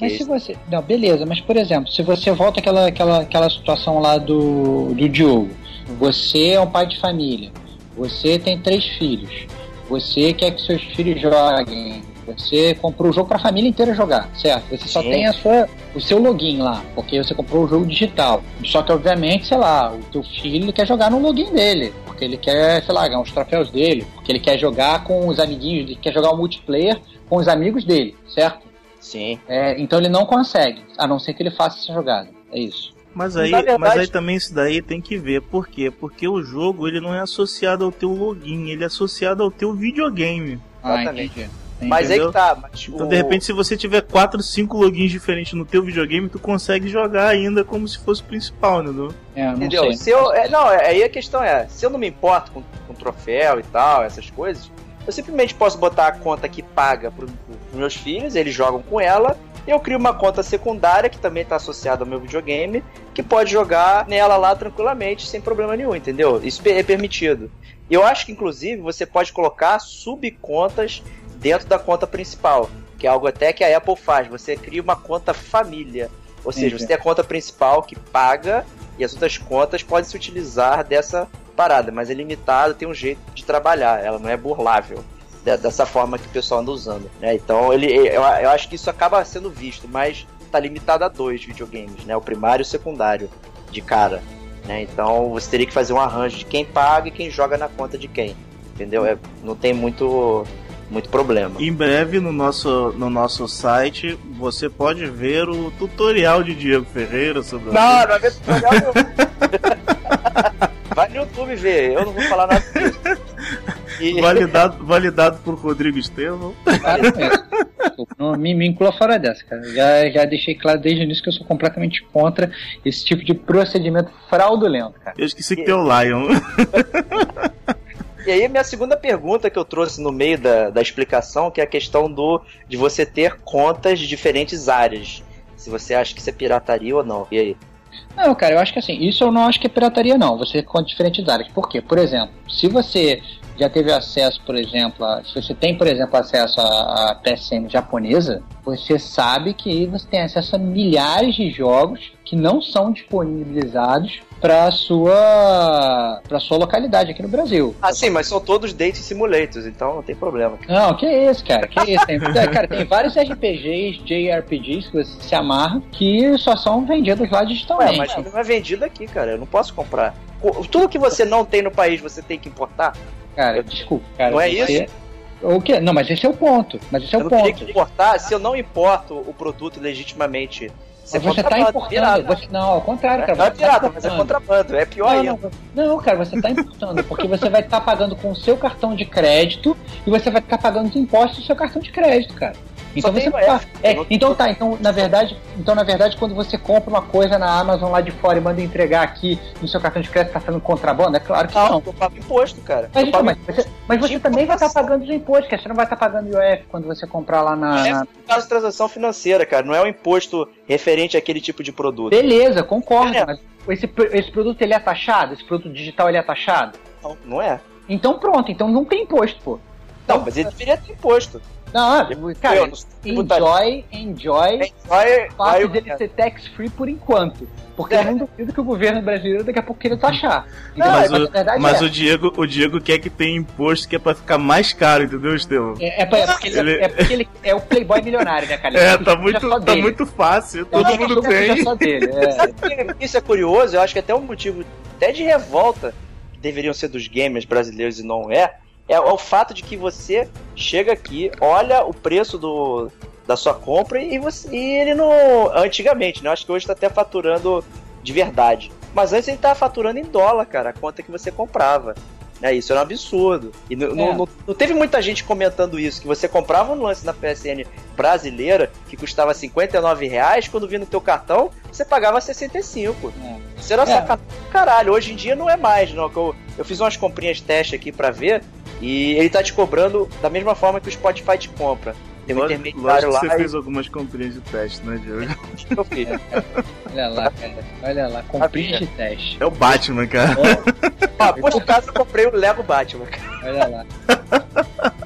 Mas se você. Não, beleza, mas por exemplo, se você volta àquela, aquela, aquela situação lá do, do Diogo, você é um pai de família, você tem três filhos, você quer que seus filhos joguem você comprou o jogo para a família inteira jogar, certo? Você só Sim. tem a sua, o seu login lá, porque você comprou o jogo digital. Só que, obviamente, sei lá, o teu filho quer jogar no login dele, porque ele quer, sei lá, ganhar os troféus dele, porque ele quer jogar com os amiguinhos, ele quer jogar o multiplayer com os amigos dele, certo? Sim. É, então ele não consegue, a não ser que ele faça essa jogada. É isso. Mas aí, verdade... mas aí também isso daí tem que ver. Por quê? Porque o jogo ele não é associado ao teu login, ele é associado ao teu videogame. Ah, Exatamente. Entendi. Mas aí Entendeu? que tá. Mas Então, o- de repente, se você tiver 4, 5 logins diferentes no teu videogame, tu consegue jogar ainda como se fosse o principal, entendeu? É, não Entendeu? sei. Se eu, é, não, é- aí a questão é, se eu não me importo com, com troféu e tal, essas coisas, eu simplesmente posso botar a conta que paga pro, pros meus filhos, eles jogam com ela, e eu crio uma conta secundária que também está associada ao meu videogame, que pode jogar nela lá tranquilamente, sem problema nenhum, entendeu? Isso é permitido. Eu acho que, inclusive, você pode colocar subcontas dentro da conta principal, que é algo até que a Apple faz. Você cria uma conta família. Ou seja, Entendi. você tem a conta principal que paga e as outras contas podem se utilizar dessa parada, mas é limitado, tem um jeito de trabalhar, ela não é burlável de- dessa forma que o pessoal anda usando. Né? Então ele, eu, eu acho que isso acaba sendo visto, mas está limitado a dois videogames, né? o primário e o secundário, de cara. Né? Então você teria que fazer um arranjo de quem paga e quem joga na conta de quem. Entendeu? É, não tem muito, muito problema. Em breve no nosso, no nosso site você pode ver o tutorial de Diego Ferreira sobre o Não, não é ver tutorial. Vai no YouTube ver, eu não vou falar nada disso. E- validado, validado por Rodrigo. Desculpa, não, me, me inclua fora dessa, cara. Já, já deixei claro desde o início que eu sou completamente contra esse tipo de procedimento fraudulento, cara. Eu esqueci que tem o Lion. E aí, minha segunda pergunta que eu trouxe no meio da, da explicação, que é a questão do de você ter contas de diferentes áreas. Se você acha que isso é pirataria ou não. E aí? Não, cara, eu acho que assim, isso eu não acho que é pirataria, não. Você conta diferentes áreas. Por quê? Por exemplo, se você já teve acesso, por exemplo, a, se você tem, por exemplo, acesso à, à PSN japonesa, você sabe que você tem acesso a milhares de jogos que não são disponibilizados para sua para sua localidade aqui no Brasil. Ah, sim, mas são todos Date Simulators, então não tem problema. Não, que isso, cara, que isso. Tem, é, cara, tem vários RPGs, JRPGs que você se amarra que só são vendidos lá Ué, digitalmente. mas não é vendido aqui, cara. Eu não posso comprar. Co- Tudo que você não tem no país, você tem que importar. Cara, desculpa, cara. Não é você- O quê? Não, mas esse é o ponto. Mas esse é eu o não teria ponto. que importar. Se eu não importo o produto legitimamente, você, Você tá importando. pirata. Você, não, ao contrário, cara. Não é pirata, tá mas é contrabando. É pior Não, ainda. não, não, cara, você tá importando, porque você vai estar pagando com o seu cartão de crédito e você vai ficar pagando os impostos do seu cartão de crédito, cara. Então Só você não tá- é, então tá, então na verdade, então na verdade quando você compra uma coisa na Amazon lá de fora e manda entregar aqui no seu cartão de crédito tá sendo contrabando, é claro que Não, não. eu pago imposto, cara. Mas, então, mas você, mas você de também vai estar importação. pagando os impostos, cara. Você não vai estar pagando IOF quando você comprar lá na. É na- caso de transação financeira, cara. Não é um imposto referente àquele tipo de produto. Beleza, concordo, É. mas esse, esse produto ele é taxado? Esse produto digital ele é taxado? Não, não é. Então pronto, então não tem imposto, pô. Não, mas ele deveria ter imposto. Não, cara, Eu não enjoy, enjoy Vai, o vai, fato dele ser tax free por enquanto. Porque eu não duvido que o governo brasileiro daqui a pouco queira taxar. Então, mas mas o, mas é, o, Diego, o Diego quer que tenha imposto que é pra ficar mais caro, entendeu, Estevão? é, é, pra- é porque ele, Ele- é porque ele é o playboy milionário, né, cara? Ele É, tá muito, tá dele. muito fácil, todo quer mundo tem. só dele. é. Isso é curioso? Eu acho que até um motivo até de revolta que deveriam ser dos gamers brasileiros e não é, é o fato de que você chega aqui, olha o preço do, da sua compra e, você, e ele não. Antigamente, né? Acho que hoje tá até faturando de verdade. Mas antes ele tava faturando em dólar, cara, a conta que você comprava. É, isso era um absurdo. E não, É. não- não teve muita gente comentando isso, que você comprava um lance na PSN brasileira que custava 59 reais, quando vinha no teu cartão, você pagava 65. É. Isso era É. sacanagem caralho. Hoje em dia não é mais, não. Eu, eu fiz umas comprinhas teste aqui pra ver, e ele tá te cobrando da mesma forma que o Spotify te compra. Tem um Lógico, intermediário lógico lá que você e fez algumas comprinhas de teste, né, Diego? eu fiz. Olha lá, cara. Olha lá, comprinha de teste. É o Batman, cara. Ah, por acaso eu comprei o Lego Batman, cara. Olha lá.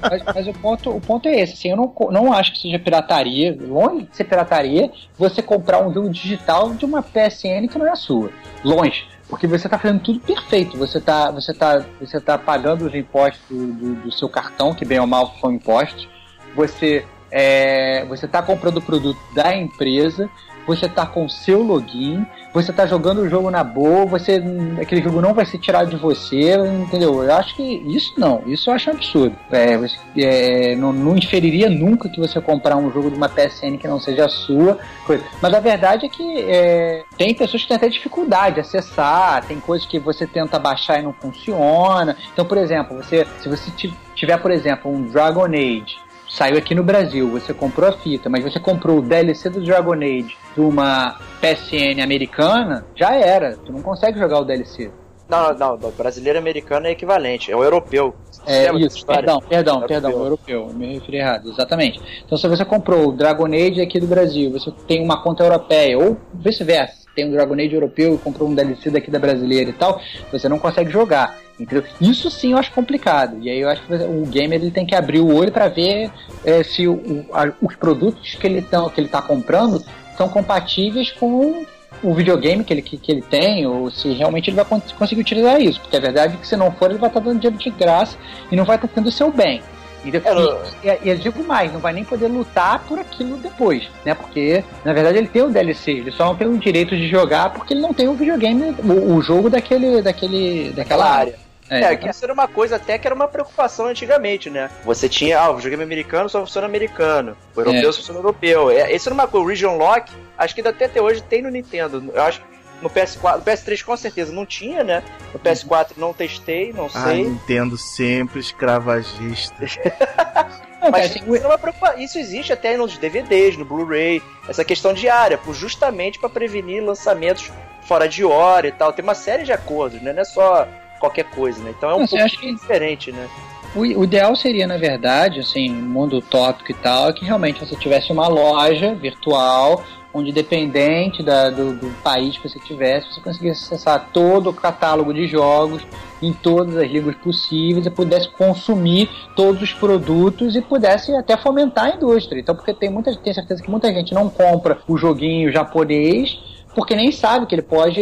Mas, mas o, ponto, o ponto é esse, assim, eu não, não acho que seja pirataria, longe de ser pirataria, você comprar um jogo digital de uma PSN que não é a sua. Longe. Porque você está fazendo tudo perfeito. Você está você tá, você tá pagando os impostos do, do- do seu cartão, que bem ou mal são impostos. Você é, você está comprando o produto da empresa. Você está com o seu login. Você está jogando o jogo na boa. Você, aquele jogo não vai ser tirado de você. Entendeu? Eu acho que isso não. Isso eu acho absurdo. É, você- é, não, não inferiria nunca que você comprar um jogo de uma PSN que não seja a sua. Coisa. Mas a verdade é que é, tem pessoas que têm até dificuldade de acessar, tem coisas que você tenta baixar e não funciona. Então, por exemplo, você, se você ti- tiver, por exemplo, um Dragon Age saiu aqui no Brasil, você comprou a fita, mas você comprou o DLC do Dragon Age de uma PSN americana, já era. Tu não consegue jogar o DLC. Não, não, não. Brasileiro americano é equivalente. É o europeu. É isso, perdão, perdão, Europeu. perdão, europeu, eu me referi errado, exatamente. Então se você comprou o Dragon Age aqui do Brasil, você tem uma conta europeia, ou vice-versa, tem um Dragon Age europeu e comprou um DLC daqui da brasileira e tal, você não consegue jogar, entendeu? Isso sim eu acho complicado, e aí eu acho que o gamer ele tem que abrir o olho para ver eh, se o- a- os produtos que ele, tão, que ele tá comprando são compatíveis com o videogame que ele, que, que ele tem, ou se realmente ele vai con- conseguir utilizar isso. Porque a verdade é que se não for, ele vai estar dando dinheiro de graça e não vai estar tendo o seu bem. E, É, não- e, eu digo mais, não vai nem poder lutar por aquilo depois, né? Porque, na verdade, ele tem o DLC, ele só não tem o direito de jogar porque ele não tem o videogame, o, o jogo daquele, daquele, daquela Aquela área. área. É, que isso era uma coisa até que era uma preocupação antigamente, né? Você tinha, ah, o videogame americano só funciona americano, o europeu É. só funciona europeu. É, Isso era uma coisa, o Region Lock, acho que ainda até até hoje tem no Nintendo. Eu acho que no PS4, no PS3 com certeza não tinha, né? No PS4 não testei, não A sei. Nintendo sempre escravagista. Não, Mas isso, é isso existe até nos DVDs, no Blu-ray, essa questão diária, por- justamente para prevenir lançamentos fora de hora e tal. Tem uma série de acordos, né? Não é só qualquer coisa, né? Então é um pouco que- diferente, né? O, o ideal seria, na verdade, assim, mundo utópico e tal, é que realmente você tivesse uma loja virtual, onde dependente da- do, do país que você tivesse, você conseguisse acessar todo o catálogo de jogos em todas as línguas possíveis e pudesse consumir todos os produtos e pudesse até fomentar a indústria. Então, porque tem muita, tem certeza que muita gente não compra o joguinho japonês porque nem sabe que ele pode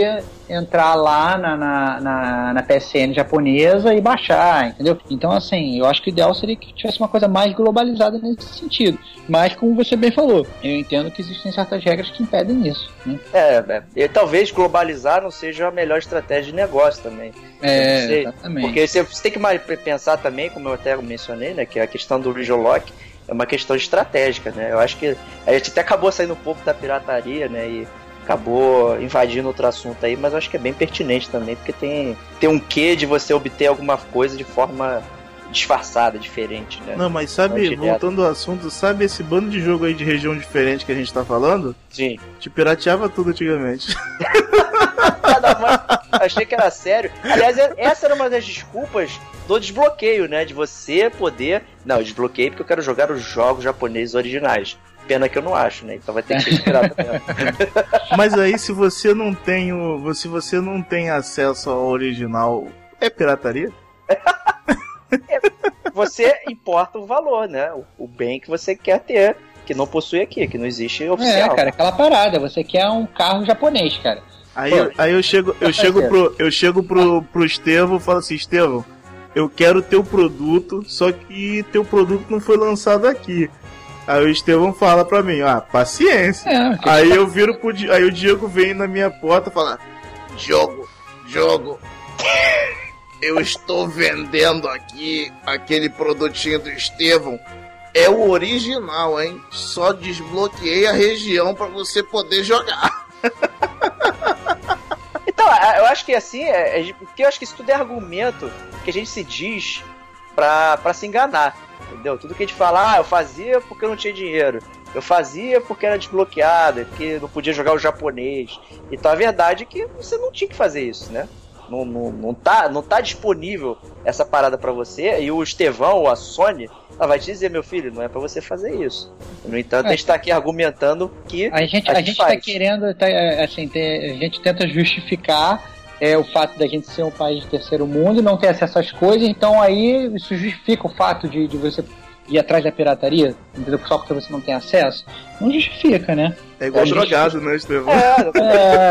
entrar lá na, na, na, na PSN japonesa e baixar, entendeu? Então, assim, eu acho que o ideal seria que tivesse uma coisa mais globalizada nesse sentido. Mas, como você bem falou, eu entendo que existem certas regras que impedem isso. Né? É, é, e talvez globalizar não seja a melhor estratégia de negócio também. É, exatamente. Porque você, você tem que pensar também, como eu até mencionei, né? Que a questão do Region Lock é uma questão estratégica, né? Eu acho que a gente até acabou saindo um pouco da pirataria, né? E acabou invadindo outro assunto aí, mas acho que é bem pertinente também, porque tem, tem um quê de você obter alguma coisa de forma disfarçada, diferente, né? Não, mas sabe, Não, voltando ao assunto, sabe esse bando de jogo aí de região diferente que a gente tá falando? Sim. Te pirateava tudo antigamente. Mais. Achei que era sério. Aliás, é- essa era uma das desculpas do desbloqueio, né? De você poder. Não, eu desbloqueei porque eu quero jogar os jogos japoneses originais. Pena que eu não acho, né? Então vai ter que ser pirata mesmo. Mas aí se você não tem o. Se você não tem acesso ao original, é pirataria? Você importa o valor, né? O, o bem que você quer ter, que não possui aqui, que não existe oficial. É, cara, aquela parada. Você quer um carro japonês, cara. Aí, Pô, eu- aí eu chego, eu chego pro, eu chego pro, pro Estevão e falo assim, Estevão, eu quero teu produto, só que teu produto não foi lançado aqui. Aí o Estevão fala pra mim, ah, paciência. É, Aí eu viro pro Di- aí o Diego vem na minha porta e fala, jogo, jogo. Eu estou vendendo aqui aquele produtinho do Estevão. É o original, hein? Só desbloqueei a região pra você poder jogar. Então, eu acho que assim, é, é- porque eu acho que isso tudo é argumento que a gente se diz pra, pra se enganar. Entendeu? Tudo que a gente fala, ah, eu fazia porque eu não tinha dinheiro. Eu fazia porque era desbloqueado, porque não podia jogar o japonês. Então a verdade é que você não tinha que fazer isso, né? Não, não, não, tá, não tá disponível essa parada pra você. E o Estevão ou a Sony ela vai te dizer, meu filho, não é pra você fazer isso. No entanto, a gente tá aqui argumentando que A gente, a a gente gente tá querendo, tá, é, assim, ter- a gente tenta justificar é, o fato da gente ser um país de terceiro mundo e não ter acesso às coisas, então aí isso justifica o fato de, de você ir atrás da pirataria, entendeu? Só porque você não tem acesso. Não justifica, né? É igual A gente- drogado, né, Estevão? É,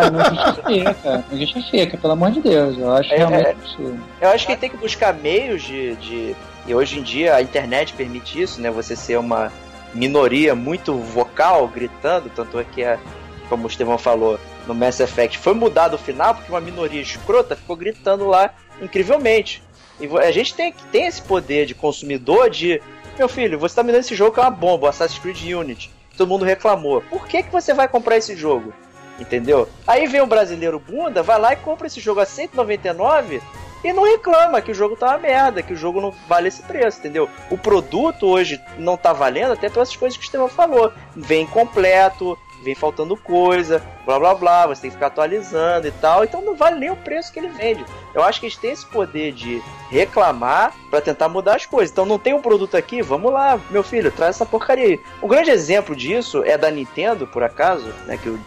É, não justifica, não justifica, pelo amor de Deus. Eu acho É, realmente é. absurdo. Eu acho que tem que buscar meios de, de. E hoje em dia a internet permite isso, né? Você ser uma minoria muito vocal, gritando. Tanto é que, é, como o Estevão falou, no Mass Effect foi mudado o final porque uma minoria escrota ficou gritando lá incrivelmente. E a gente tem, tem esse poder de consumidor de. Meu filho, você tá me dando esse jogo que é uma bomba, Assassin's Creed Unity. Todo mundo reclamou. Por que, que você vai comprar esse jogo? Entendeu? Aí vem um brasileiro bunda, vai lá e compra esse jogo a 199 e não reclama que o jogo tá uma merda, que o jogo não vale esse preço, entendeu? O produto hoje não tá valendo até pelas coisas que o Estevão falou. Vem incompleto, vem faltando coisa, blá blá blá, você tem que ficar atualizando e tal, então não vale nem o preço que ele vende. Eu acho que eles têm esse poder de reclamar para tentar mudar as coisas. Então não tem um produto aqui, vamos lá, meu filho, traz essa porcaria aí. Um grande exemplo disso é da Nintendo, por acaso, né, que o,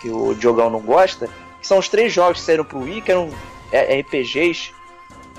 que o Diogão não gosta, que são os três jogos que saíram pro Wii, que eram é, RPGs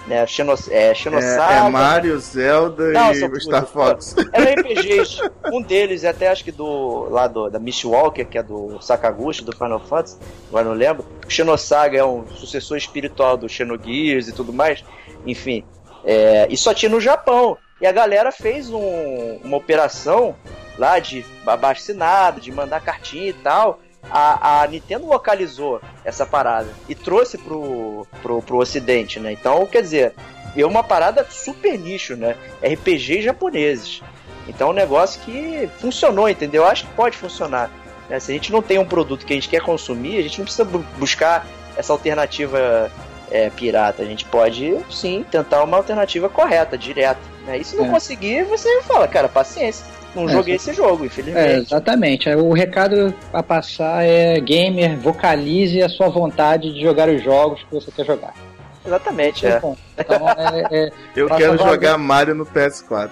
né? Xenos, é, Xenosaga. É, é Mario, Zelda não, e Star Fox. Era RPGs. um deles, até acho que do. lá do, da Mistwalker, que é do Sakaguchi, do Final Fantasy, agora não lembro. O Xenosaga é um sucessor espiritual do Xenogears e tudo mais. Enfim. É, e só tinha no Japão. E a galera fez um, uma operação lá de abaixo de mandar cartinha e tal a, a Nintendo localizou essa parada e trouxe pro, pro, pro ocidente, né? Então, quer dizer, é uma parada super nicho, né? RPG japoneses. Então, é um negócio que funcionou, entendeu? Eu acho que pode funcionar. Né? Se a gente não tem um produto que a gente quer consumir, a gente não precisa buscar essa alternativa é, pirata. A gente pode, sim, tentar uma alternativa correta, direta. Né? E se não é. conseguir, você fala, cara, paciência não é, joguei esse jogo, infelizmente. É, exatamente. O recado a passar é gamer, vocalize a sua vontade de jogar os jogos que você quer jogar. Exatamente, é. Então, é, é Eu quero jogar Mario no PS4.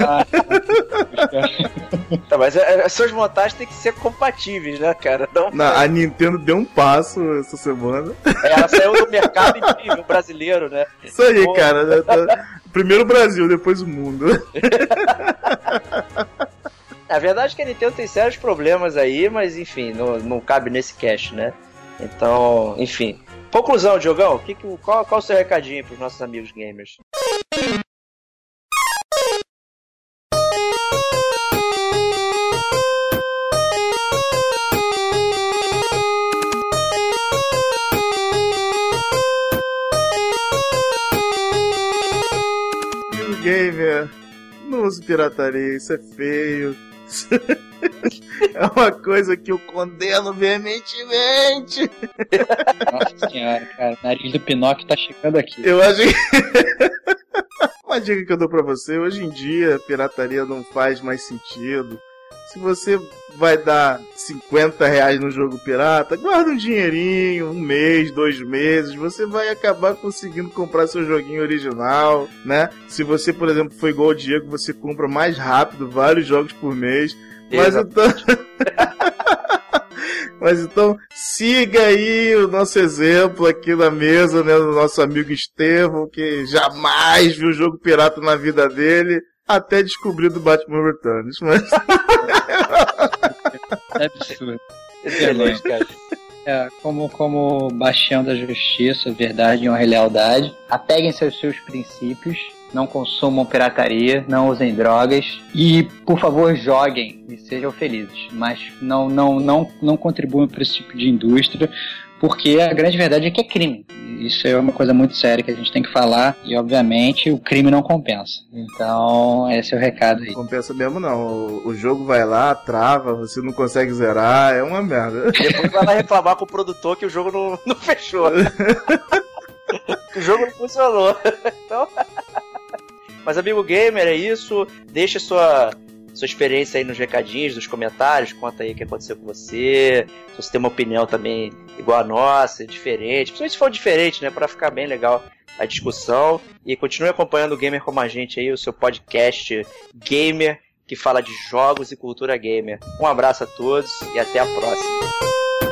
Ah, tá, mas é, as suas montagens têm que ser compatíveis, né, cara? Não, Não a Nintendo deu um passo essa semana. É, ela saiu do mercado incrível brasileiro, né? Isso aí, Pô. cara. Primeiro o Brasil, depois o mundo. A verdade que a Nintendo tem sérios problemas aí, mas enfim, não, não cabe nesse cast, né? Então, enfim. Conclusão, Diogão, que, que, qual, qual o seu recadinho para os nossos amigos gamers? Gamer, não use pirataria, isso é feio é uma coisa que eu condeno veementemente. Nossa senhora, cara, o nariz do Pinóquio tá chegando aqui. Eu acho que. uma dica que eu dou pra você: hoje em dia, pirataria não faz mais sentido. Se você vai dar 50 reais no jogo pirata, guarda um dinheirinho, um mês, dois meses, você vai acabar conseguindo comprar seu joguinho original, né? Se você, por exemplo, foi igual o Diego, você compra mais rápido vários jogos por mês. Mas então. Mas então, siga aí o nosso exemplo aqui na mesa, né? Do nosso amigo Estevão, que jamais viu jogo pirata na vida dele até descobrir do Batman Returns, mas. é absurdo. Excelente, cara. É, como, como bastião da justiça, verdade e uma lealdade, apeguem-se aos seus princípios, não consumam pirataria, não usem drogas e, por favor, joguem e sejam felizes. Mas não, não, não, não contribuam para esse tipo de indústria, porque a grande verdade é que é crime. Isso é uma coisa muito séria que a gente tem que falar e, obviamente, o crime não compensa. Então, esse é o recado aí. Não compensa mesmo não. O, jogo vai lá, trava, você não consegue zerar, é uma merda. Depois vai lá reclamar com o produtor que o jogo não, não fechou. o jogo não funcionou. Então... Mas, amigo gamer, é isso. Deixa sua sua experiência aí nos recadinhos, nos comentários, conta aí o que aconteceu com você, se você tem uma opinião também igual a nossa, diferente, principalmente se for diferente, né, para ficar bem legal a discussão. E continue acompanhando o Gamer como a gente aí, o seu podcast Gamer, que fala de jogos e cultura gamer. Um abraço a todos e até a próxima.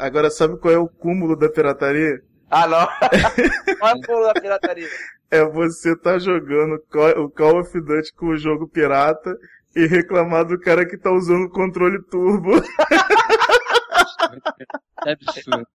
Agora, sabe qual é o cúmulo da pirataria? Ah, não. qual é o cúmulo da pirataria? É você tá jogando o Call of Duty com o jogo pirata e reclamar do cara que tá usando o controle turbo. É absurdo.